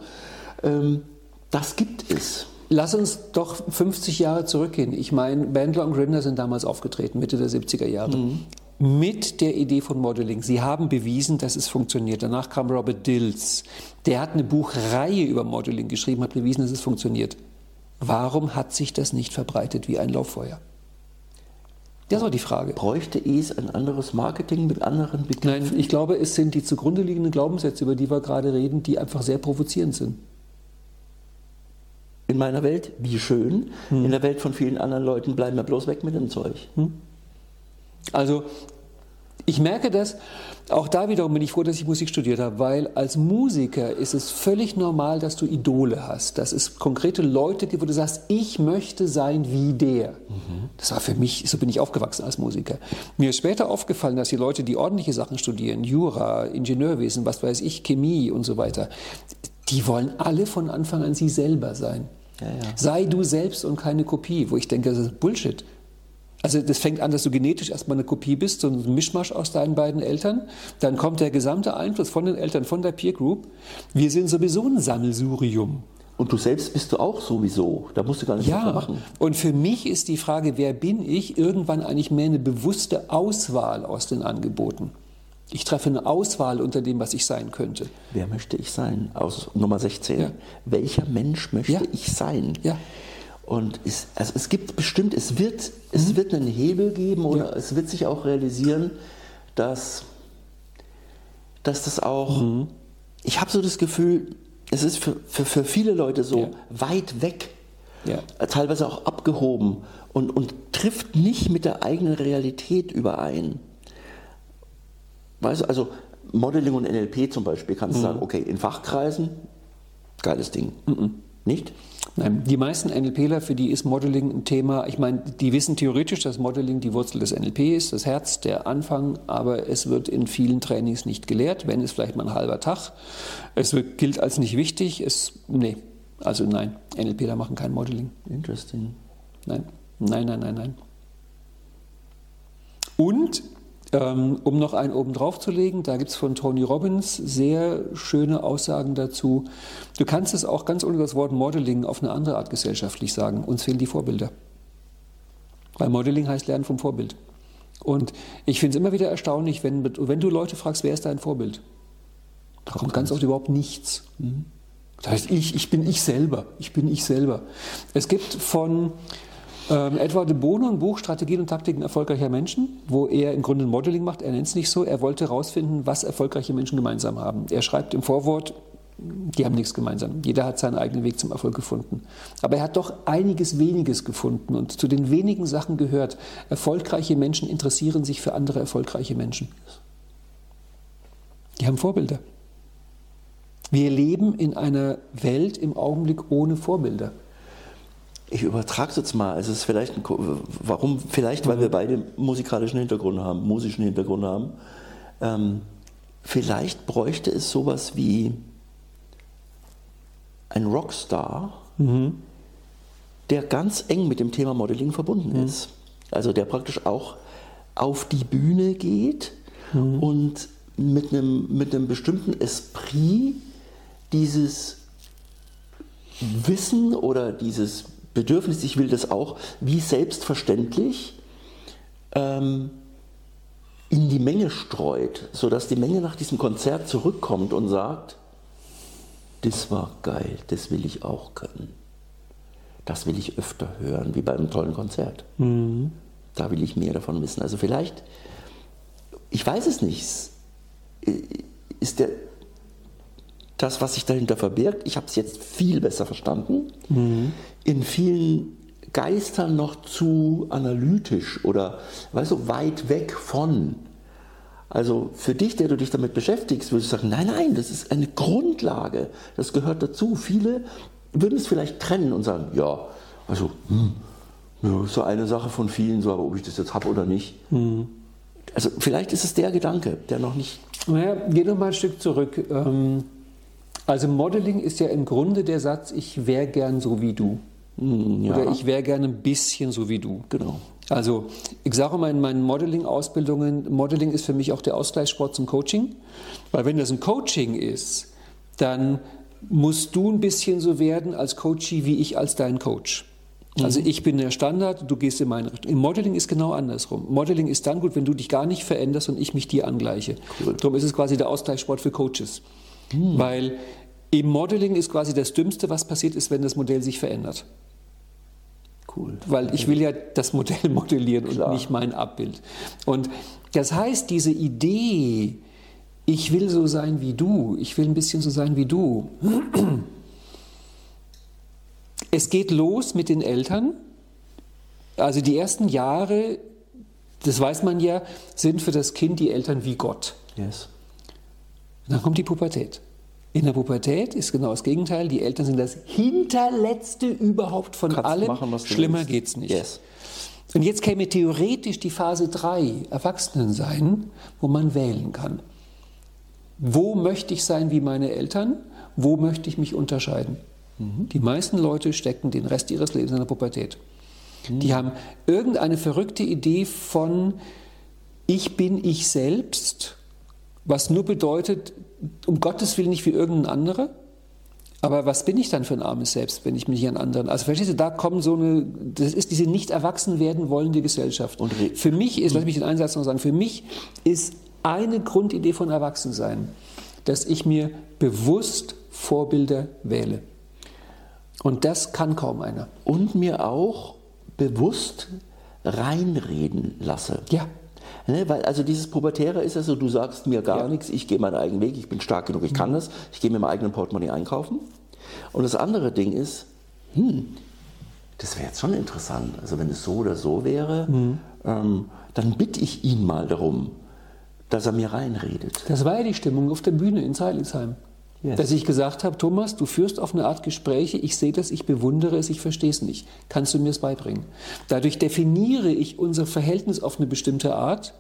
ähm, das gibt es. Lass uns doch 50 Jahre zurückgehen. Ich meine, Bandler und Grinder sind damals aufgetreten, Mitte der 70er Jahre. Mhm. Mit der Idee von Modeling. Sie haben bewiesen, dass es funktioniert. Danach kam Robert Dills. Der hat eine Buchreihe über Modeling geschrieben, hat bewiesen, dass es funktioniert. Warum hat sich das nicht verbreitet wie ein Lauffeuer? Das war die Frage. Bräuchte es ein anderes Marketing mit anderen Begriffen? Nein, ich glaube, es sind die zugrunde liegenden Glaubenssätze, über die wir gerade reden, die einfach sehr provozierend sind. In meiner Welt, wie schön. Hm. In der Welt von vielen anderen Leuten bleiben wir bloß weg mit dem Zeug. Hm. Also ich merke das, auch da wiederum bin ich froh, dass ich Musik studiert habe, weil als Musiker ist es völlig normal, dass du Idole hast, dass es konkrete Leute gibt, wo du sagst, ich möchte sein wie der. Mhm. Das war für mich, so bin ich aufgewachsen als Musiker. Mir ist später aufgefallen, dass die Leute, die ordentliche Sachen studieren, Jura, Ingenieurwesen, was weiß ich, Chemie und so weiter, die wollen alle von Anfang an sie selber sein. Ja, ja. Sei du selbst und keine Kopie, wo ich denke, das ist Bullshit. Also das fängt an, dass du genetisch erstmal eine Kopie bist, so ein Mischmasch aus deinen beiden Eltern. Dann kommt der gesamte Einfluss von den Eltern, von der Peer Group. Wir sind sowieso ein Sammelsurium. Und du selbst bist du auch sowieso. Da musst du gar nicht ja. machen. Und für mich ist die Frage, wer bin ich, irgendwann eigentlich mehr eine bewusste Auswahl aus den Angeboten. Ich treffe eine Auswahl unter dem, was ich sein könnte. Wer möchte ich sein? Aus Nummer 16. Ja. Welcher Mensch möchte ja. ich sein? Ja. Und es, also es gibt bestimmt, es wird, es mhm. wird einen Hebel geben oder ja. es wird sich auch realisieren, dass, dass das auch, mhm. ich habe so das Gefühl, es ist für, für, für viele Leute so ja. weit weg, ja. teilweise auch abgehoben und, und trifft nicht mit der eigenen Realität überein. Weißt du, also Modeling und NLP zum Beispiel, kannst du mhm. sagen, okay, in Fachkreisen, geiles Ding. Mhm. Nicht? Nein, die meisten NLPler, für die ist Modeling ein Thema. Ich meine, die wissen theoretisch, dass Modeling die Wurzel des NLP ist, das Herz, der Anfang, aber es wird in vielen Trainings nicht gelehrt, wenn es vielleicht mal ein halber Tag. Es wird, gilt als nicht wichtig. Es, nee, also nein, NLPler machen kein Modeling. Interesting. Nein, nein, nein, nein, nein. Und ähm, um noch einen oben drauf zu legen, da gibt es von Tony Robbins sehr schöne Aussagen dazu. Du kannst es auch ganz ohne das Wort Modeling auf eine andere Art gesellschaftlich sagen. Uns fehlen die Vorbilder. Weil Modeling heißt Lernen vom Vorbild. Und ich finde es immer wieder erstaunlich, wenn, wenn du Leute fragst, wer ist dein Vorbild? Da kommt ganz oft überhaupt nichts. Mhm. Das heißt, ich, ich bin ich selber. Ich bin ich selber. Es gibt von ähm, Edward de Bono, ein Buch Strategien und Taktiken erfolgreicher Menschen, wo er im Grunde ein Modeling macht. Er nennt es nicht so. Er wollte herausfinden, was erfolgreiche Menschen gemeinsam haben. Er schreibt im Vorwort, die haben nichts gemeinsam. Jeder hat seinen eigenen Weg zum Erfolg gefunden. Aber er hat doch einiges weniges gefunden. Und zu den wenigen Sachen gehört, erfolgreiche Menschen interessieren sich für andere erfolgreiche Menschen. Die haben Vorbilder. Wir leben in einer Welt im Augenblick ohne Vorbilder ich übertrage es jetzt mal. Es ist vielleicht, ein, warum? Vielleicht, weil wir beide musikalischen Hintergrund haben, musischen Hintergrund haben. Ähm, vielleicht bräuchte es sowas wie ein Rockstar, mhm. der ganz eng mit dem Thema Modeling verbunden mhm. ist. Also der praktisch auch auf die Bühne geht mhm. und mit einem, mit einem bestimmten Esprit dieses Wissen oder dieses Bedürfnis, ich will das auch, wie selbstverständlich ähm, in die Menge streut, sodass die Menge nach diesem Konzert zurückkommt und sagt, das war geil, das will ich auch können. Das will ich öfter hören, wie bei einem tollen Konzert. Mhm. Da will ich mehr davon wissen. Also vielleicht, ich weiß es nicht, ist der, das, was sich dahinter verbirgt, ich habe es jetzt viel besser verstanden, mhm. in vielen Geistern noch zu analytisch oder weißt du, weit weg von. Also für dich, der du dich damit beschäftigst, würdest du sagen, nein, nein, das ist eine Grundlage, das gehört dazu. Viele würden es vielleicht trennen und sagen, ja, also hm, ja, so eine Sache von vielen, so, aber ob ich das jetzt habe oder nicht. Mhm. Also vielleicht ist es der Gedanke, der noch nicht. Naja, geh noch mal ein Stück zurück. Ähm also Modeling ist ja im Grunde der Satz, ich wäre gern so wie du. Hm, ja. Oder ich wäre gerne ein bisschen so wie du. Genau. Also ich sage immer in meinen Modeling-Ausbildungen, Modeling ist für mich auch der Ausgleichssport zum Coaching. Weil wenn das ein Coaching ist, dann musst du ein bisschen so werden als Coachie wie ich als dein Coach. Also ich bin der Standard, du gehst in meine Richtung. Im Modeling ist genau andersrum. Modeling ist dann gut, wenn du dich gar nicht veränderst und ich mich dir angleiche. Cool. Darum ist es quasi der Ausgleichssport für Coaches. Hm. Weil im Modeling ist quasi das Dümmste, was passiert ist, wenn das Modell sich verändert. Cool. Weil ich will ja das Modell [laughs] modellieren Klar. und nicht mein Abbild. Und das heißt, diese Idee, ich will so sein wie du, ich will ein bisschen so sein wie du. [clears throat] Es geht los mit den Eltern. Also die ersten Jahre, das weiß man ja, sind für das Kind die Eltern wie Gott. Yes. Dann kommt die Pubertät. In der Pubertät ist genau das Gegenteil. Die Eltern sind das Hinterletzte überhaupt von Kannst allem. Machen, Schlimmer geht es nicht. Yes. Und jetzt käme theoretisch die Phase 3, Erwachsenen sein, wo man wählen kann. Wo möchte ich sein wie meine Eltern? Wo möchte ich mich unterscheiden? Mhm. Die meisten Leute stecken den Rest ihres Lebens in der Pubertät. Mhm. Die haben irgendeine verrückte Idee von ich bin ich selbst, was nur bedeutet, um Gottes Willen nicht wie irgendein anderer. Aber was bin ich dann für ein armes Selbst, wenn ich mich an anderen. Also verstehst du, da kommen so eine, das ist diese nicht erwachsen werden wollende Gesellschaft. Und für mich ist, lass mich den Einsatz noch sagen, für mich ist eine Grundidee von Erwachsensein, dass ich mir bewusst Vorbilder wähle. Und das kann kaum einer. Und mir auch bewusst reinreden lasse. Ja. Ne, weil also dieses Pubertäre ist ja so, du sagst mir gar ja. nichts, ich gehe meinen eigenen Weg, ich bin stark genug, ich kann mhm. das, ich gehe mit meinem eigenen Portemonnaie einkaufen. Und das andere Ding ist, hm, das wäre jetzt schon interessant, also wenn es so oder so wäre, mhm. ähm, dann bitte ich ihn mal darum, dass er mir reinredet. Das war ja die Stimmung auf der Bühne in Zeilingsheim. Yes. Dass ich gesagt habe, Thomas, du führst auf eine Art Gespräche, ich sehe das, ich bewundere es, ich verstehe es nicht. Kannst du mir es beibringen? Dadurch definiere ich unser Verhältnis auf eine bestimmte Art.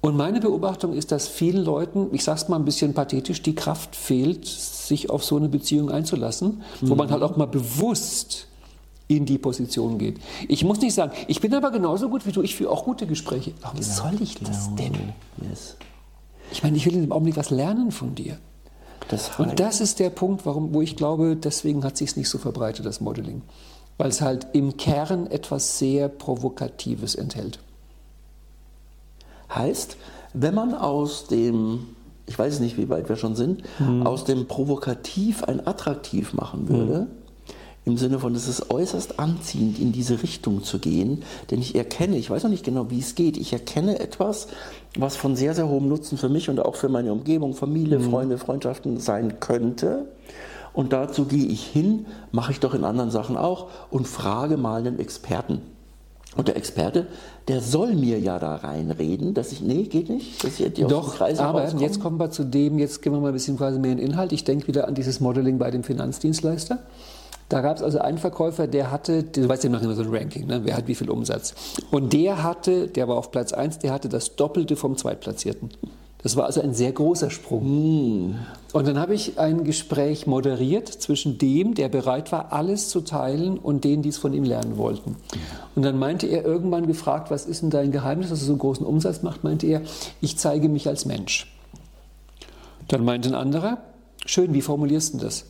Und meine Beobachtung ist, dass vielen Leuten, ich sage es mal ein bisschen pathetisch, die Kraft fehlt, sich auf so eine Beziehung einzulassen, mhm. wo man halt auch mal bewusst in die Position geht. Ich muss nicht sagen, ich bin aber genauso gut wie du, ich führe auch gute Gespräche. Warum genau. soll ich das denn? Yes. Ich meine, ich will in dem Augenblick was lernen von dir. Das und das ist der Punkt, warum, wo ich glaube, deswegen hat sich es nicht so verbreitet, das Modeling. Weil es halt im Kern etwas sehr Provokatives enthält. Heißt, wenn man aus dem, ich weiß nicht, wie weit wir schon sind, mhm. aus dem Provokativ ein Attraktiv machen würde, mhm im Sinne von, es ist äußerst anziehend, in diese Richtung zu gehen, denn ich erkenne, ich weiß noch nicht genau, wie es geht, ich erkenne etwas, was von sehr, sehr hohem Nutzen für mich und auch für meine Umgebung, Familie, mhm. Freunde, Freundschaften sein könnte. Und dazu gehe ich hin, mache ich doch in anderen Sachen auch und frage mal einen Experten. Und der Experte, der soll mir ja da reinreden, dass ich, nee, geht nicht, dass ich die Doch, Kreise aber rauskommen. jetzt kommen wir zu dem, jetzt gehen wir mal ein bisschen quasi mehr in Inhalt. Ich denke wieder an dieses Modeling bei dem Finanzdienstleister. Da gab es also einen Verkäufer, der hatte, du weißt ja noch immer so ein Ranking, ne? wer hat wie viel Umsatz. Und der hatte, der war auf Platz 1, der hatte das Doppelte vom Zweitplatzierten. Das war also ein sehr großer Sprung. Mm. Und dann habe ich ein Gespräch moderiert zwischen dem, der bereit war, alles zu teilen, und denen, die es von ihm lernen wollten. Und dann meinte er irgendwann gefragt, was ist denn dein Geheimnis, dass du so einen großen Umsatz machst, meinte er, ich zeige mich als Mensch. Dann meinte ein anderer, schön, wie formulierst du das?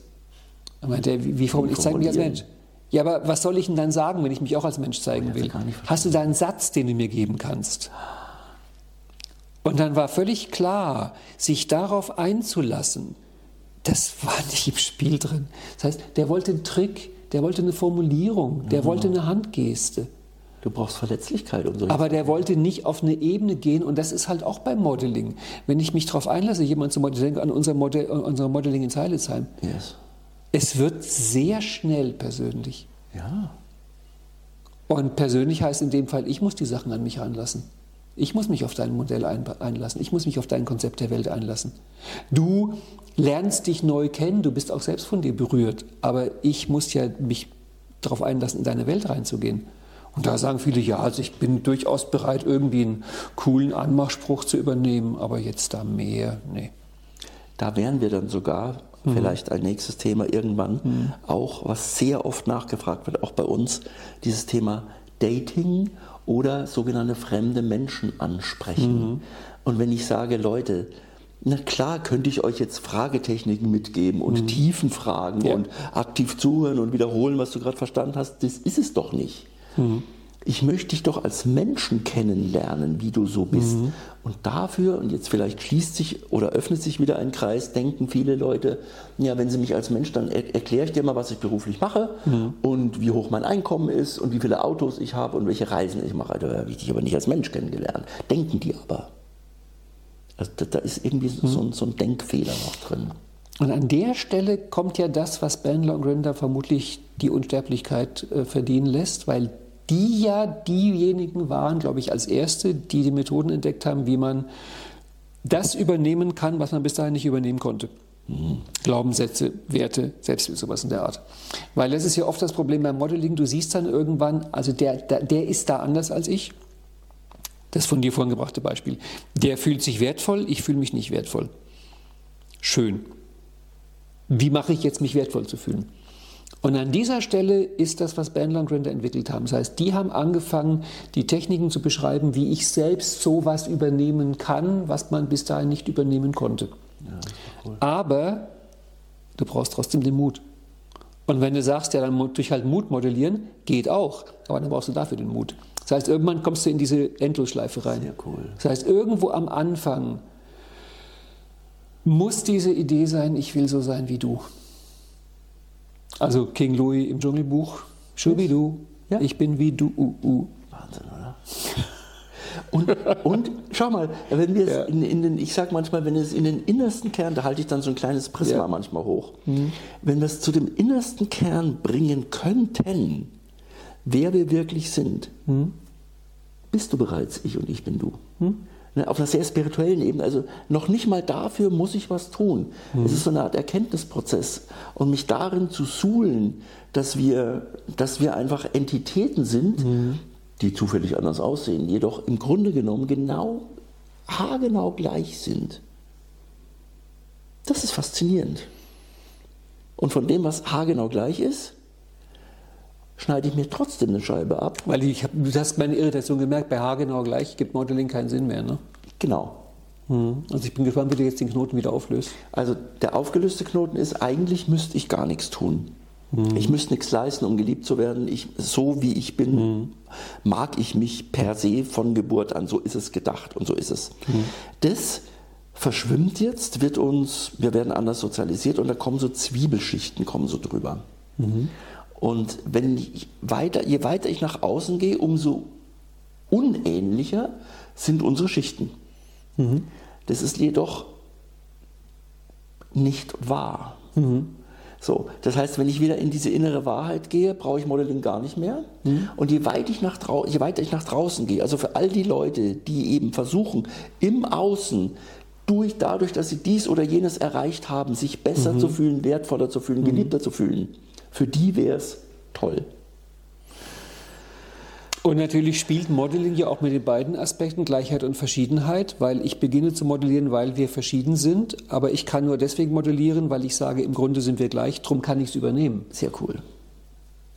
Dann meinte er, wie, wie formuliere ich zeige mich als Mensch? Ja, aber was soll ich denn dann sagen, wenn ich mich auch als Mensch zeigen will? Hast du da einen Satz, den du mir geben kannst? Und dann war völlig klar, sich darauf einzulassen, das war nicht im Spiel drin. Das heißt, der wollte einen Trick, der wollte eine Formulierung, der ja. wollte eine Handgeste. Du brauchst Verletzlichkeit und so. Aber der wollte nicht auf eine Ebene gehen und das ist halt auch beim Modeling. Wenn ich mich darauf einlasse, jemand zu modellieren, denke an unser, Modell, unser Modeling in Zeilesheim. Yes. Es wird sehr schnell persönlich. Ja. Und persönlich heißt in dem Fall, ich muss die Sachen an mich ranlassen. Ich muss mich auf dein Modell einlassen. Ich muss mich auf dein Konzept der Welt einlassen. Du lernst dich neu kennen, du bist auch selbst von dir berührt. Aber ich muss ja mich darauf einlassen, in deine Welt reinzugehen. Und da sagen viele, ja, also ich bin durchaus bereit, irgendwie einen coolen Anmachspruch zu übernehmen, aber jetzt da mehr, nee. Da wären wir dann sogar mhm. vielleicht ein nächstes Thema irgendwann mhm. auch, was sehr oft nachgefragt wird, auch bei uns, dieses Thema Dating oder sogenannte fremde Menschen ansprechen. Mhm. Und wenn ich sage, Leute, Na klar, könnte ich euch jetzt Fragetechniken mitgeben und mhm. Tiefenfragen ja. und aktiv zuhören und wiederholen, was du gerade verstanden hast. Das ist es doch nicht. Mhm. Ich möchte dich doch als Menschen kennenlernen, wie du so bist. Mhm. Und dafür, und jetzt vielleicht schließt sich oder öffnet sich wieder ein Kreis, denken viele Leute, ja, wenn sie mich als Mensch, dann er erkläre ich dir mal, was ich beruflich mache mhm. und wie hoch mein Einkommen ist und wie viele Autos ich habe und welche Reisen ich mache. Da habe ich dich aber nicht als Mensch kennengelernt. Denken die aber. Also da, da ist irgendwie mhm. so, so, ein Denkfehler noch drin. Und an der Stelle kommt ja das, was Bandler und Grinder vermutlich die Unsterblichkeit äh, verdienen lässt, weil die ja diejenigen waren, glaube ich, als Erste, die die Methoden entdeckt haben, wie man das übernehmen kann, was man bis dahin nicht übernehmen konnte. Mhm. Glaubenssätze, Werte, Selbstbild, sowas in der Art. Weil das ist ja oft das Problem beim Modeling, du siehst dann irgendwann, also der, der, der ist da anders als ich das von dir vorhin gebrachte Beispiel. Der fühlt sich wertvoll, ich fühle mich nicht wertvoll. Schön. Wie mache ich jetzt, mich wertvoll zu fühlen? Und an dieser Stelle ist das, was Bandler und Render entwickelt haben. Das heißt, die haben angefangen, die Techniken zu beschreiben, wie ich selbst sowas übernehmen kann, was man bis dahin nicht übernehmen konnte. Ja, cool. Aber du brauchst trotzdem den Mut. Und wenn du sagst, ja, dann durch halt Mut modellieren, geht auch. Aber dann brauchst du dafür den Mut. Das heißt, irgendwann kommst du in diese Endlosschleife rein. Sehr cool. Das heißt, irgendwo am Anfang muss diese Idee sein, ich will so sein wie du. Also King Louis im Dschungelbuch, Schubidu, ja? ich bin wie du. Uh, uh. Wahnsinn, oder? Und, und schau mal, wenn wir es ja. in, in, den, ich sage manchmal, wenn es in den innersten Kern, da halte ich dann so ein kleines Prisma ja. manchmal hoch, mhm. wenn wir es zu dem innersten Kern bringen könnten, wer wir wirklich sind, hm? bist du bereits ich und ich bin du. Hm? Ne, auf einer sehr spirituellen Ebene. Also noch nicht mal dafür muss ich was tun. Hm. Es ist so eine Art Erkenntnisprozess. Und mich darin zu suhlen, dass wir, dass wir einfach Entitäten sind, hm. die zufällig anders aussehen, jedoch im Grunde genommen genau, haargenau gleich sind. Das ist faszinierend. Und von dem, was haargenau gleich ist, schneide ich mir trotzdem eine Scheibe ab. Weil ich hab, du hast meine Irritation gemerkt, bei Haargenau gleich gibt Modeling keinen Sinn mehr, ne? Genau. Hm. Also ich bin gespannt, wie du jetzt den Knoten wieder auflöst. Also der aufgelöste Knoten ist, eigentlich müsste ich gar nichts tun. Hm. Ich müsste nichts leisten, um geliebt zu werden. Ich, so wie ich bin, hm. mag ich mich per se von Geburt an. So ist es gedacht und so ist es. Hm. Das verschwimmt jetzt, wird uns, wir werden anders sozialisiert und da kommen so Zwiebelschichten kommen so drüber. Mhm. Und wenn ich weiter, je weiter ich nach außen gehe, umso unähnlicher sind unsere Schichten. Mhm. Das ist jedoch nicht wahr. Mhm. So, das heißt, wenn ich wieder in diese innere Wahrheit gehe, brauche ich Modeling gar nicht mehr. Mhm. Und je, weit ich nach je weiter ich nach draußen gehe, also für all die Leute, die eben versuchen, im Außen durch, dadurch, dass sie dies oder jenes erreicht haben, sich besser mhm. zu fühlen, wertvoller zu fühlen, geliebter zu fühlen, für die wäre es toll. Und natürlich spielt Modeling ja auch mit den beiden Aspekten Gleichheit und Verschiedenheit, weil ich beginne zu modellieren, weil wir verschieden sind, aber ich kann nur deswegen modellieren, weil ich sage, im Grunde sind wir gleich, darum kann ich es übernehmen. Sehr cool.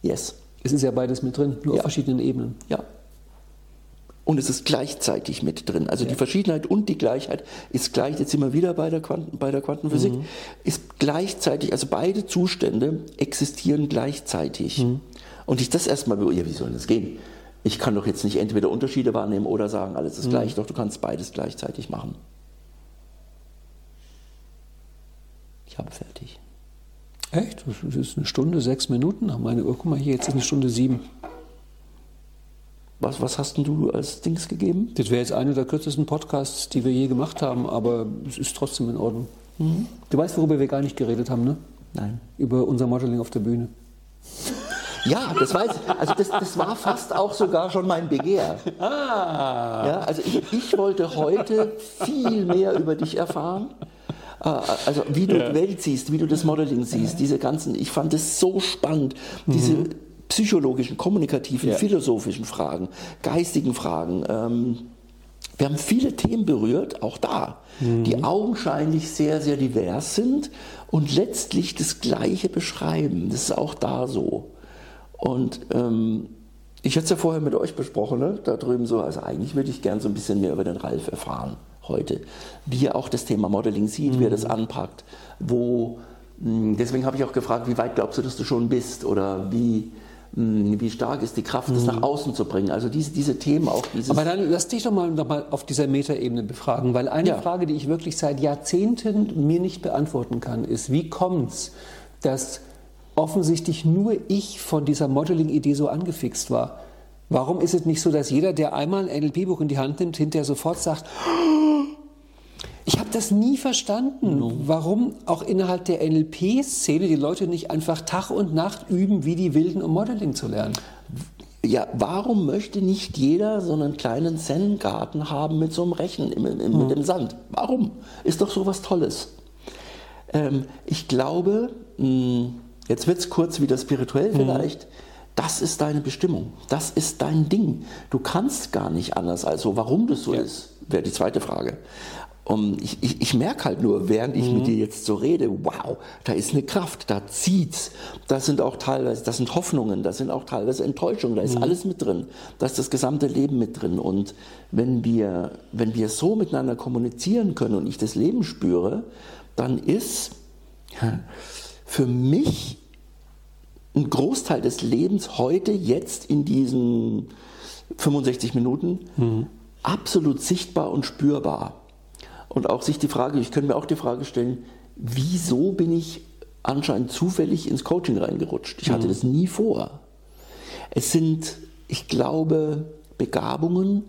Yes. Es ist ja beides mit drin, nur ja. auf verschiedenen Ebenen. Ja. Und es ist gleichzeitig mit drin. Also ja. die Verschiedenheit und die Gleichheit ist gleich, jetzt sind wir wieder bei der, Quanten, bei der Quantenphysik, mhm. ist gleichzeitig, also beide Zustände existieren gleichzeitig. Mhm. Und ich das erstmal, ja, wie soll das gehen? Ich kann doch jetzt nicht entweder Unterschiede wahrnehmen oder sagen, alles ist mhm. gleich, doch du kannst beides gleichzeitig machen. Ich habe fertig. Echt? Das ist eine Stunde, sechs Minuten. Meine Uhr, guck mal hier, jetzt ist eine Stunde sieben. Was, was hast denn du als Dings gegeben? Das wäre jetzt einer der kürzesten Podcasts, die wir je gemacht haben, aber es ist trotzdem in Ordnung. Mhm. Du weißt, worüber wir gar nicht geredet haben, ne? Nein. Über unser Modeling auf der Bühne. Ja, das weiß ich. Also das, das war fast auch sogar schon mein Begehr. Ah. Ja, also ich, ich wollte heute viel mehr über dich erfahren. Äh, also wie du ja. die Welt siehst, wie du das Modeling siehst, diese ganzen, ich fand es so spannend, diese mhm psychologischen, kommunikativen, ja. philosophischen Fragen, geistigen Fragen. Ähm, wir haben viele Themen berührt, auch da, mhm. die augenscheinlich sehr, sehr divers sind und letztlich das Gleiche beschreiben. Das ist auch da so. Und ähm, ich hatte es ja vorher mit euch besprochen, ne? da drüben so, also eigentlich würde ich gern so ein bisschen mehr über den Ralf erfahren. heute, wie er auch das Thema Modeling sieht, mhm. wie er das anpackt, wo, hm, deswegen habe ich auch gefragt, wie weit glaubst du, dass du schon bist oder wie, wie stark ist die Kraft, das mhm. nach außen zu bringen. Also diese, diese Themen auch. Aber dann lass dich doch mal, noch mal auf dieser Metaebene befragen, weil eine ja. Frage, die ich wirklich seit Jahrzehnten mir nicht beantworten kann, ist, wie kommt es, dass offensichtlich nur ich von dieser Modeling-Idee so angefixt war? Warum ist es nicht so, dass jeder, der einmal ein NLP-Buch in die Hand nimmt, hinterher sofort sagt, habe das nie verstanden, no. warum auch innerhalb der NLP-Szene die Leute nicht einfach Tag und Nacht üben, wie die Wilden, um Modeling zu lernen. Ja, warum möchte nicht jeder so einen kleinen Zen-Garten haben mit so einem Rechen im, im, hm. mit dem Sand? Warum? Ist doch so was Tolles. Ähm, ich glaube, mh, hm, jetzt wird es kurz wieder spirituell hm. vielleicht. Das ist deine Bestimmung. Das ist dein Ding. Du kannst gar nicht anders. Also, warum das so ja. ist, wäre die zweite Frage. Um, ich, ich, ich merke halt nur, während ich mhm. mit dir jetzt so rede, wow, da ist eine Kraft, da zieht's. Das sind auch teilweise, das sind Hoffnungen, das sind auch teilweise Enttäuschungen, da ist mhm. alles mit drin. Da ist das gesamte Leben mit drin. Und wenn wir, wenn wir so miteinander kommunizieren können und ich das Leben spüre, dann ist für mich ein Großteil des Lebens heute, jetzt in diesen 65 Minuten, mhm. absolut sichtbar und spürbar. Und auch sich die Frage, ich könnte mir auch die Frage stellen, wieso bin ich anscheinend zufällig ins Coaching reingerutscht? Ich hatte mhm. das nie vor. Es sind, ich glaube, Begabungen,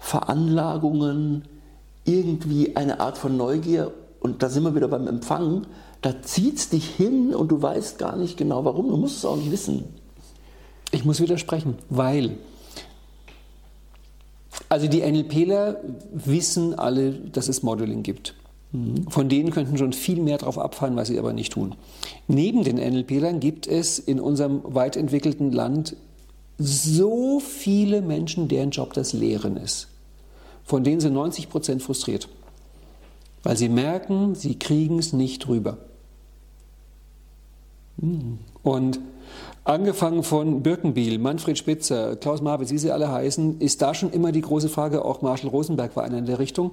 Veranlagungen, irgendwie eine Art von Neugier. Und da sind wir wieder beim Empfangen. Da zieht es dich hin und du weißt gar nicht genau warum. Du musst es auch nicht wissen. Ich muss widersprechen, weil also die NLPler wissen alle, dass es Modeling gibt. Von denen könnten schon viel mehr drauf abfallen, was sie aber nicht tun. Neben den NLPlern gibt es in unserem weit entwickelten Land so viele Menschen, deren Job das Lehren ist. Von denen sind 90 Prozent frustriert, weil sie merken, sie kriegen es nicht rüber. Und Angefangen von Birkenbiel, Manfred Spitzer, Klaus Marwitz, wie sie alle heißen, ist da schon immer die große Frage, auch Marshall Rosenberg war einer in der Richtung.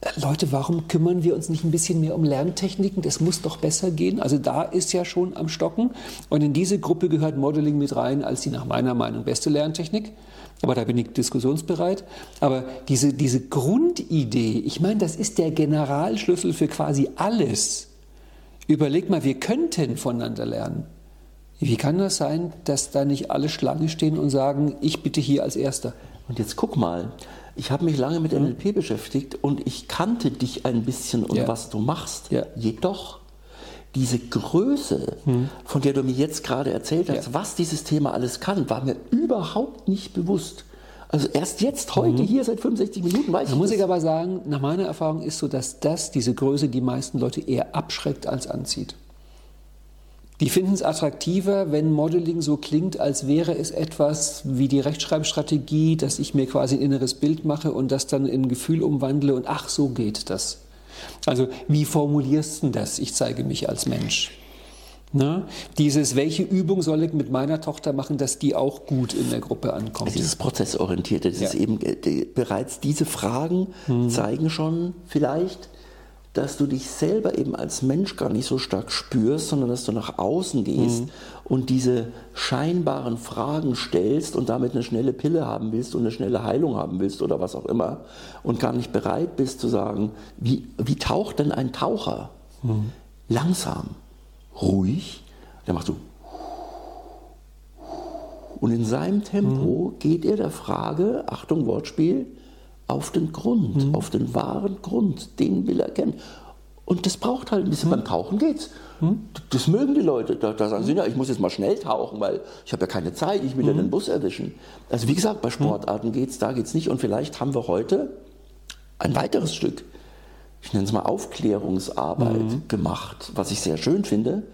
Äh, Leute, warum kümmern wir uns nicht ein bisschen mehr um Lerntechniken? Das muss doch besser gehen. Also da ist ja schon am Stocken. Und in diese Gruppe gehört Modeling mit rein als die nach meiner Meinung beste Lerntechnik. Aber da bin ich diskussionsbereit. Aber diese, diese Grundidee, ich meine, das ist der Generalschlüssel für quasi alles. Überleg mal, wir könnten voneinander lernen. Wie kann das sein, dass da nicht alle Schlange stehen und sagen, ich bitte hier als Erster? Und jetzt guck mal, ich habe mich lange mit NLP beschäftigt und ich kannte dich ein bisschen und ja. was du machst. Ja. Jedoch diese Größe, mhm. von der du mir jetzt gerade erzählt hast, ja. was dieses Thema alles kann, war mir überhaupt nicht bewusst. Also erst jetzt, heute, mhm. hier seit 65 Minuten weiß da ich. Da muss ich aber sagen, nach meiner Erfahrung ist so, dass das, diese Größe, die meisten Leute eher abschreckt als anzieht. Die finden es attraktiver, wenn Modeling so klingt, als wäre es etwas wie die Rechtschreibstrategie, dass ich mir quasi ein inneres Bild mache und das dann in ein Gefühl umwandle und ach, so geht das. Also wie formulierst du das? Ich zeige mich als Mensch. Ne? Dieses, welche Übung soll ich mit meiner Tochter machen, dass die auch gut in der Gruppe ankommt? Also dieses Prozessorientierte, das ja. ist eben äh, bereits diese Fragen hm. zeigen schon vielleicht, dass du dich selber eben als Mensch gar nicht so stark spürst, sondern dass du nach außen gehst mhm. und diese scheinbaren Fragen stellst und damit eine schnelle Pille haben willst und eine schnelle Heilung haben willst oder was auch immer und gar nicht bereit bist zu sagen, wie, wie taucht denn ein Taucher? Mhm. Langsam, ruhig, dann machst du und in seinem Tempo mhm. geht er der Frage, Achtung Wortspiel, auf den Grund, mhm. auf den wahren Grund, den will er kennen. Und das braucht halt ein bisschen. Mhm. Beim Tauchen geht's. Mhm. Das mögen die Leute. Da, da sagen sie, ja, ich muss jetzt mal schnell tauchen, weil ich habe ja keine Zeit, ich will ja mhm. den Bus erwischen. Also wie gesagt, bei mhm. Sportarten geht's, da geht's nicht. Und vielleicht haben wir heute ein weiteres Stück, ich nenne es mal Aufklärungsarbeit mhm. gemacht, was ich sehr schön finde,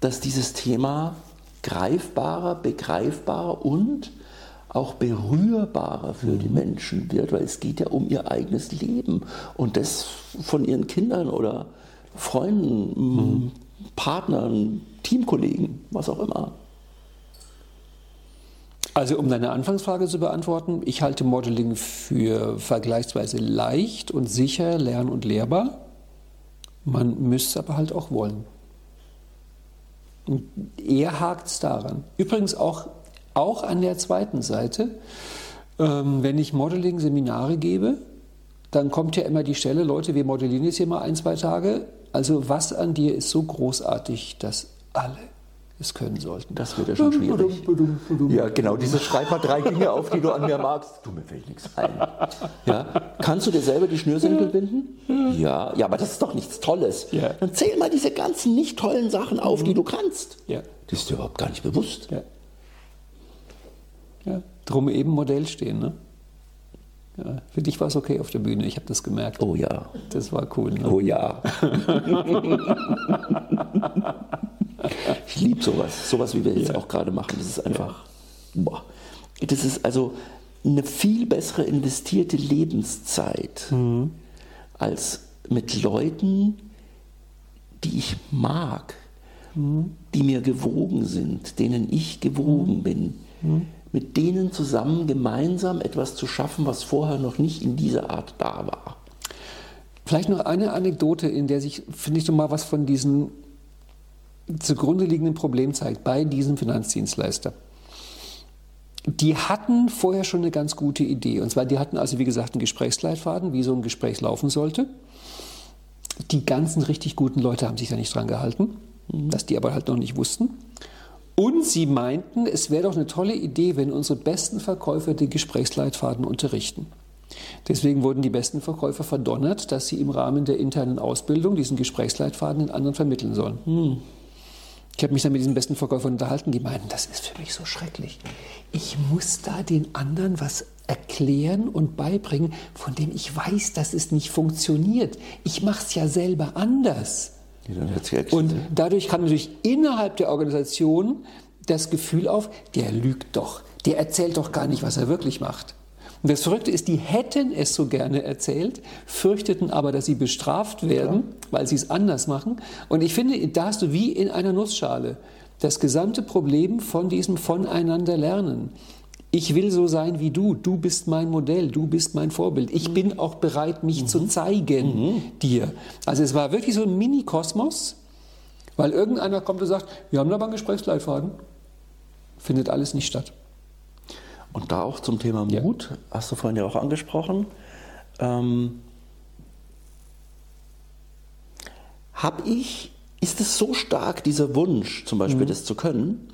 dass dieses Thema greifbarer, begreifbarer und auch berührbarer für die Menschen wird, weil es geht ja um ihr eigenes Leben und das von ihren Kindern oder Freunden, mhm. Partnern, Teamkollegen, was auch immer. Also um deine Anfangsfrage zu beantworten, ich halte Modeling für vergleichsweise leicht und sicher, lern- und lehrbar. Man müsste aber halt auch wollen. Und eher hakt es daran. Übrigens auch, auch an der zweiten Seite, ähm, wenn ich Modeling-Seminare gebe, dann kommt ja immer die Stelle, Leute, wir modellieren jetzt hier mal ein, zwei Tage. Also was an dir ist so großartig, dass alle es können sollten. Das wird ja schon schwierig. Ja, genau, diese schreib mal drei Dinge auf, die du an mir magst. Du, mir fällt nichts ein. Ja? Kannst du dir selber die Schnürsenkel binden? Ja, ja, aber das ist doch nichts Tolles. Ja. Dann zähl mal diese ganzen nicht tollen Sachen auf, die du kannst. Ja. Das ist dir überhaupt gar nicht bewusst. Ja. Ja. Drum eben Modell stehen, ne? Ja. Für dich war es okay auf der Bühne, ich habe das gemerkt. Oh ja. Das war cool. Ne? Oh ja. ich liebe sowas. Sowas, wie wir jetzt Ja. auch gerade machen. Das ist einfach. Boah. Das ist also eine viel bessere investierte Lebenszeit Mhm. als mit Leuten, die ich mag, Mhm. die mir gewogen sind, denen ich gewogen bin. Mhm. Mit denen zusammen gemeinsam etwas zu schaffen, was vorher noch nicht in dieser Art da war. Vielleicht noch eine Anekdote, in der sich, finde ich, so mal was von diesem zugrunde liegenden Problem zeigt bei diesem Finanzdienstleister. Die hatten vorher schon eine ganz gute Idee. Und zwar, die hatten also, wie gesagt, einen Gesprächsleitfaden, wie so ein Gespräch laufen sollte. Die ganzen richtig guten Leute haben sich da nicht dran gehalten, dass die aber halt noch nicht wussten. Und sie meinten, es wäre doch eine tolle Idee, wenn unsere besten Verkäufer den Gesprächsleitfaden unterrichten. Deswegen wurden die besten Verkäufer verdonnert, dass sie im Rahmen der internen Ausbildung diesen Gesprächsleitfaden den anderen vermitteln sollen. Ich habe mich dann mit diesen besten Verkäufern unterhalten, die meinten, das ist für mich so schrecklich. Ich muss da den anderen was erklären und beibringen, von dem ich weiß, dass es nicht funktioniert. Ich mache es ja selber anders. Ja, ja- Und dadurch kam natürlich innerhalb der Organisation das Gefühl auf, der lügt doch, der erzählt doch gar nicht, was er wirklich macht. Und das Verrückte ist, die hätten es so gerne erzählt, fürchteten aber, dass sie bestraft werden, weil sie es anders machen. Und ich finde, da hast du wie in einer Nussschale das gesamte Problem von diesem Voneinander lernen. Ich will so sein wie du. Du bist mein Modell. Du bist mein Vorbild. Ich bin auch bereit, mich zu zeigen dir. Also es war wirklich so ein Mini-Kosmos, weil irgendeiner kommt und sagt, wir haben da mal einen Gesprächsleitfaden. Findet alles nicht statt. Und da auch zum Thema Ja. Mut, hast du vorhin ja auch angesprochen. Ähm, Habe ich, ist es so stark, dieser Wunsch, zum Beispiel das zu können,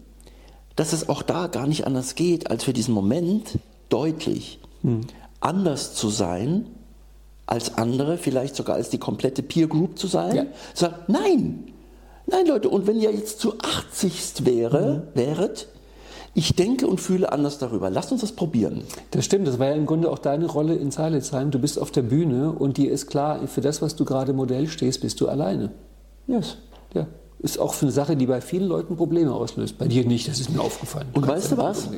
dass es auch da gar nicht anders geht, als für diesen Moment deutlich anders zu sein als andere, vielleicht sogar als die komplette Peer Group zu sein. Ja. Sagen, nein, nein Leute, und wenn ihr jetzt zu 80 wäre, wäret, ich denke und fühle anders darüber. Lasst uns das probieren. Das stimmt, das war ja im Grunde auch deine Rolle in Silenzheim. Du bist auf der Bühne und dir ist klar, für das, was du gerade Modell stehst, bist du alleine. Yes. Ja. Ist auch für eine Sache, die bei vielen Leuten Probleme auslöst. Bei dir nicht, das ist mir aufgefallen. Und weißt du was?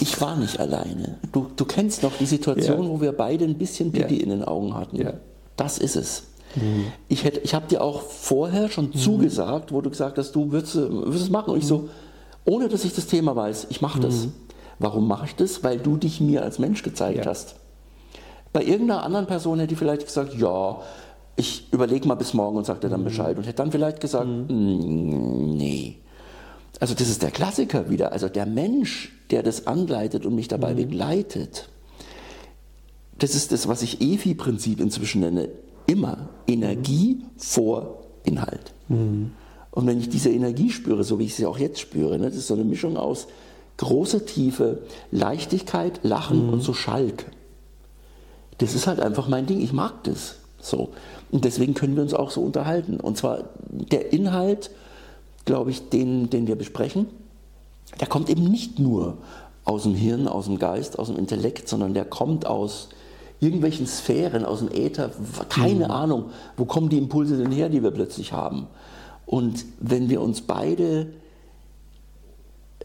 Ich war nicht alleine. Du, du kennst noch die Situation, Ja. wo wir beide ein bisschen Pipi Ja. in den Augen hatten. Ja. Das ist es. Ich, hätte- ich habe dir auch vorher schon zugesagt, wo du gesagt hast, du würdest, würdest es machen. Und ich so, ohne dass ich das Thema weiß, ich mache das. Warum mache ich das? Weil du dich mir als Mensch gezeigt hast. Bei irgendeiner anderen Person hätte ich vielleicht gesagt, ja, ich überlege mal bis morgen und sage dir dann Bescheid. Und hätte dann vielleicht gesagt, "Mm, nee. Also das ist der Klassiker wieder. Also der Mensch, der das anleitet und mich dabei begleitet, das ist das, was ich EFI-Prinzip inzwischen nenne. Immer Energie vor Inhalt. Und wenn ich diese Energie spüre, so wie ich sie auch jetzt spüre, ne, das ist so eine Mischung aus großer Tiefe, Leichtigkeit, Lachen und so Schalk. Das ist halt einfach mein Ding. Ich mag das. So. Und deswegen können wir uns auch so unterhalten. Und zwar der Inhalt, glaube ich, den, den wir besprechen, der kommt eben nicht nur aus dem Hirn, aus dem Geist, aus dem Intellekt, sondern der kommt aus irgendwelchen Sphären, aus dem Äther, keine Ahnung, wo kommen die Impulse denn her, die wir plötzlich haben. Und wenn wir uns beide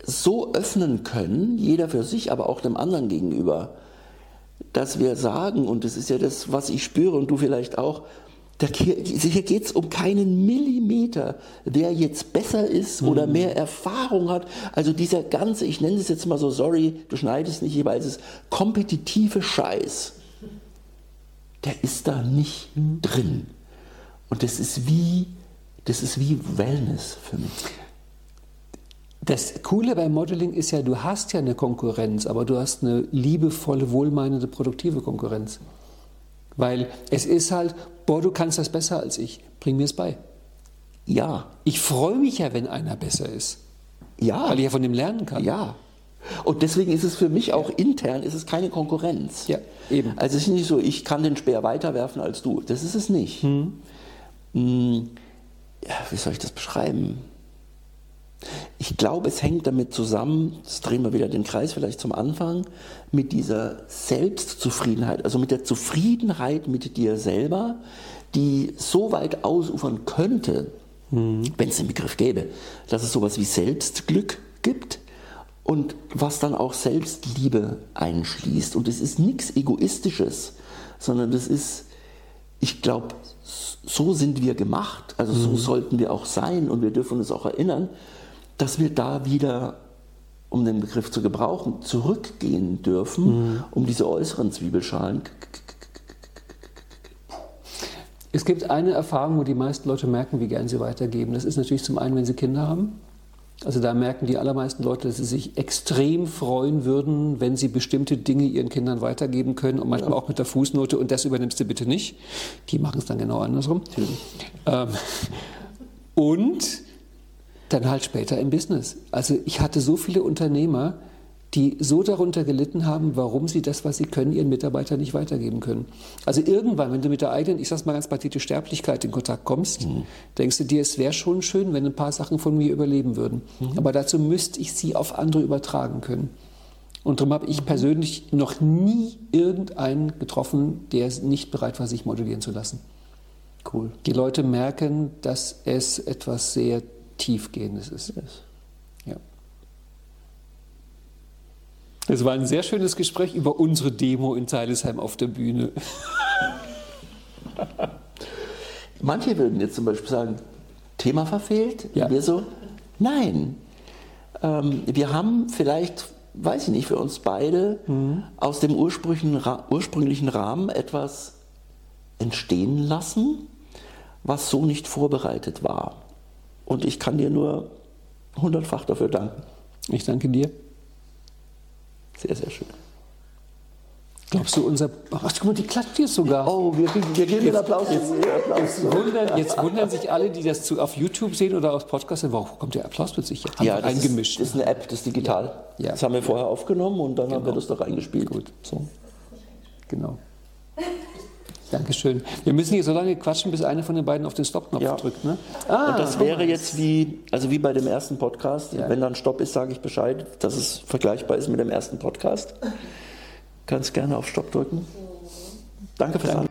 so öffnen können, jeder für sich, aber auch dem anderen gegenüber, dass wir sagen, und das ist ja das, was ich spüre und du vielleicht auch, hier, hier geht es um keinen Millimeter, wer jetzt besser ist oder Mhm. mehr Erfahrung hat. Also dieser ganze, ich nenne es jetzt mal so, sorry, du schneidest nicht jeweils, es kompetitive Scheiß, der ist da nicht drin. Und das ist wie, das ist wie Wellness für mich. Das Coole beim Modeling ist ja, du hast ja eine Konkurrenz, aber du hast eine liebevolle, wohlmeinende, produktive Konkurrenz. Weil es ist halt, boah, du kannst das besser als ich, bring mir es bei. Ja, Ich freue mich ja, wenn einer besser ist, ja. weil ich ja von dem lernen kann. Ja. Und deswegen ist es für mich auch intern, ist es keine Konkurrenz. Ja, eben. Also es ist nicht so, ich kann den Speer weiterwerfen als du. Das ist es nicht. Hm, Ja, wie soll ich das beschreiben? Ich glaube, es hängt damit zusammen, jetzt drehen wir wieder den Kreis vielleicht zum Anfang, mit dieser Selbstzufriedenheit, also mit der Zufriedenheit mit dir selber, die so weit ausufern könnte, wenn es den Begriff gäbe, dass es sowas wie Selbstglück gibt und was dann auch Selbstliebe einschließt. Und es ist nichts Egoistisches, sondern das ist, ich glaube, so sind wir gemacht, also so sollten wir auch sein und wir dürfen uns auch erinnern, dass wir da wieder, um den Begriff zu gebrauchen, zurückgehen dürfen, um diese äußeren Zwiebelschalen. Es gibt eine Erfahrung, wo die meisten Leute merken, wie gern sie weitergeben. Das ist natürlich zum einen, wenn sie Kinder haben. Also da merken die allermeisten Leute, dass sie sich extrem freuen würden, wenn sie bestimmte Dinge ihren Kindern weitergeben können und manchmal auch mit der Fußnote und das übernimmst du bitte nicht. Die machen es dann genau andersrum. Ähm, und dann halt später im Business. Also ich hatte so viele Unternehmer, die so darunter gelitten haben, warum sie das, was sie können, ihren Mitarbeitern nicht weitergeben können. Also irgendwann, wenn du mit der eigenen, ich sag's mal ganz pathetisch, Sterblichkeit in Kontakt kommst, denkst du dir, es wäre schon schön, wenn ein paar Sachen von mir überleben würden. Aber dazu müsste ich sie auf andere übertragen können. Und darum habe ich persönlich noch nie irgendeinen getroffen, der nicht bereit war, sich modellieren zu lassen. Cool. Die Leute merken, dass es etwas sehr Tiefgehendes ist. Ja. Es war ein sehr schönes Gespräch über unsere Demo in Teilesheim auf der Bühne. [laughs] Manche würden jetzt zum Beispiel sagen, Thema verfehlt. Ja. Wir so, nein. Ähm, wir haben vielleicht, weiß ich nicht, für uns beide aus dem ursprünglichen, ursprünglichen Rahmen etwas entstehen lassen, was so nicht vorbereitet war. Und ich kann dir nur hundertfach dafür danken. Ich danke dir. Sehr, sehr schön. Glaubst du, unser. Ach, guck mal, die klatscht hier sogar. Oh, wir, wir geben den Applaus. Jetzt, Applaus. Wundern, jetzt wundern sich alle, die das zu, auf YouTube sehen oder auf Podcast sehen, warum kommt der Applaus plötzlich hier? Ja, das eingemischt. Ist, das ist eine App, das ist digital. Ja. Das haben wir vorher aufgenommen und dann haben wir Genau. das da reingespielt. Gut, so. Genau. Dankeschön. Wir müssen hier so lange quatschen, bis einer von den beiden auf den Stop-Knopf Ja. drückt. Ne? Ah, Und das wäre jetzt wie, also wie bei dem ersten Podcast. Ja. Wenn dann Stopp ist, sage ich Bescheid, dass es vergleichbar ist mit dem ersten Podcast. Kannst gerne auf Stopp drücken. Danke fürs Anhören.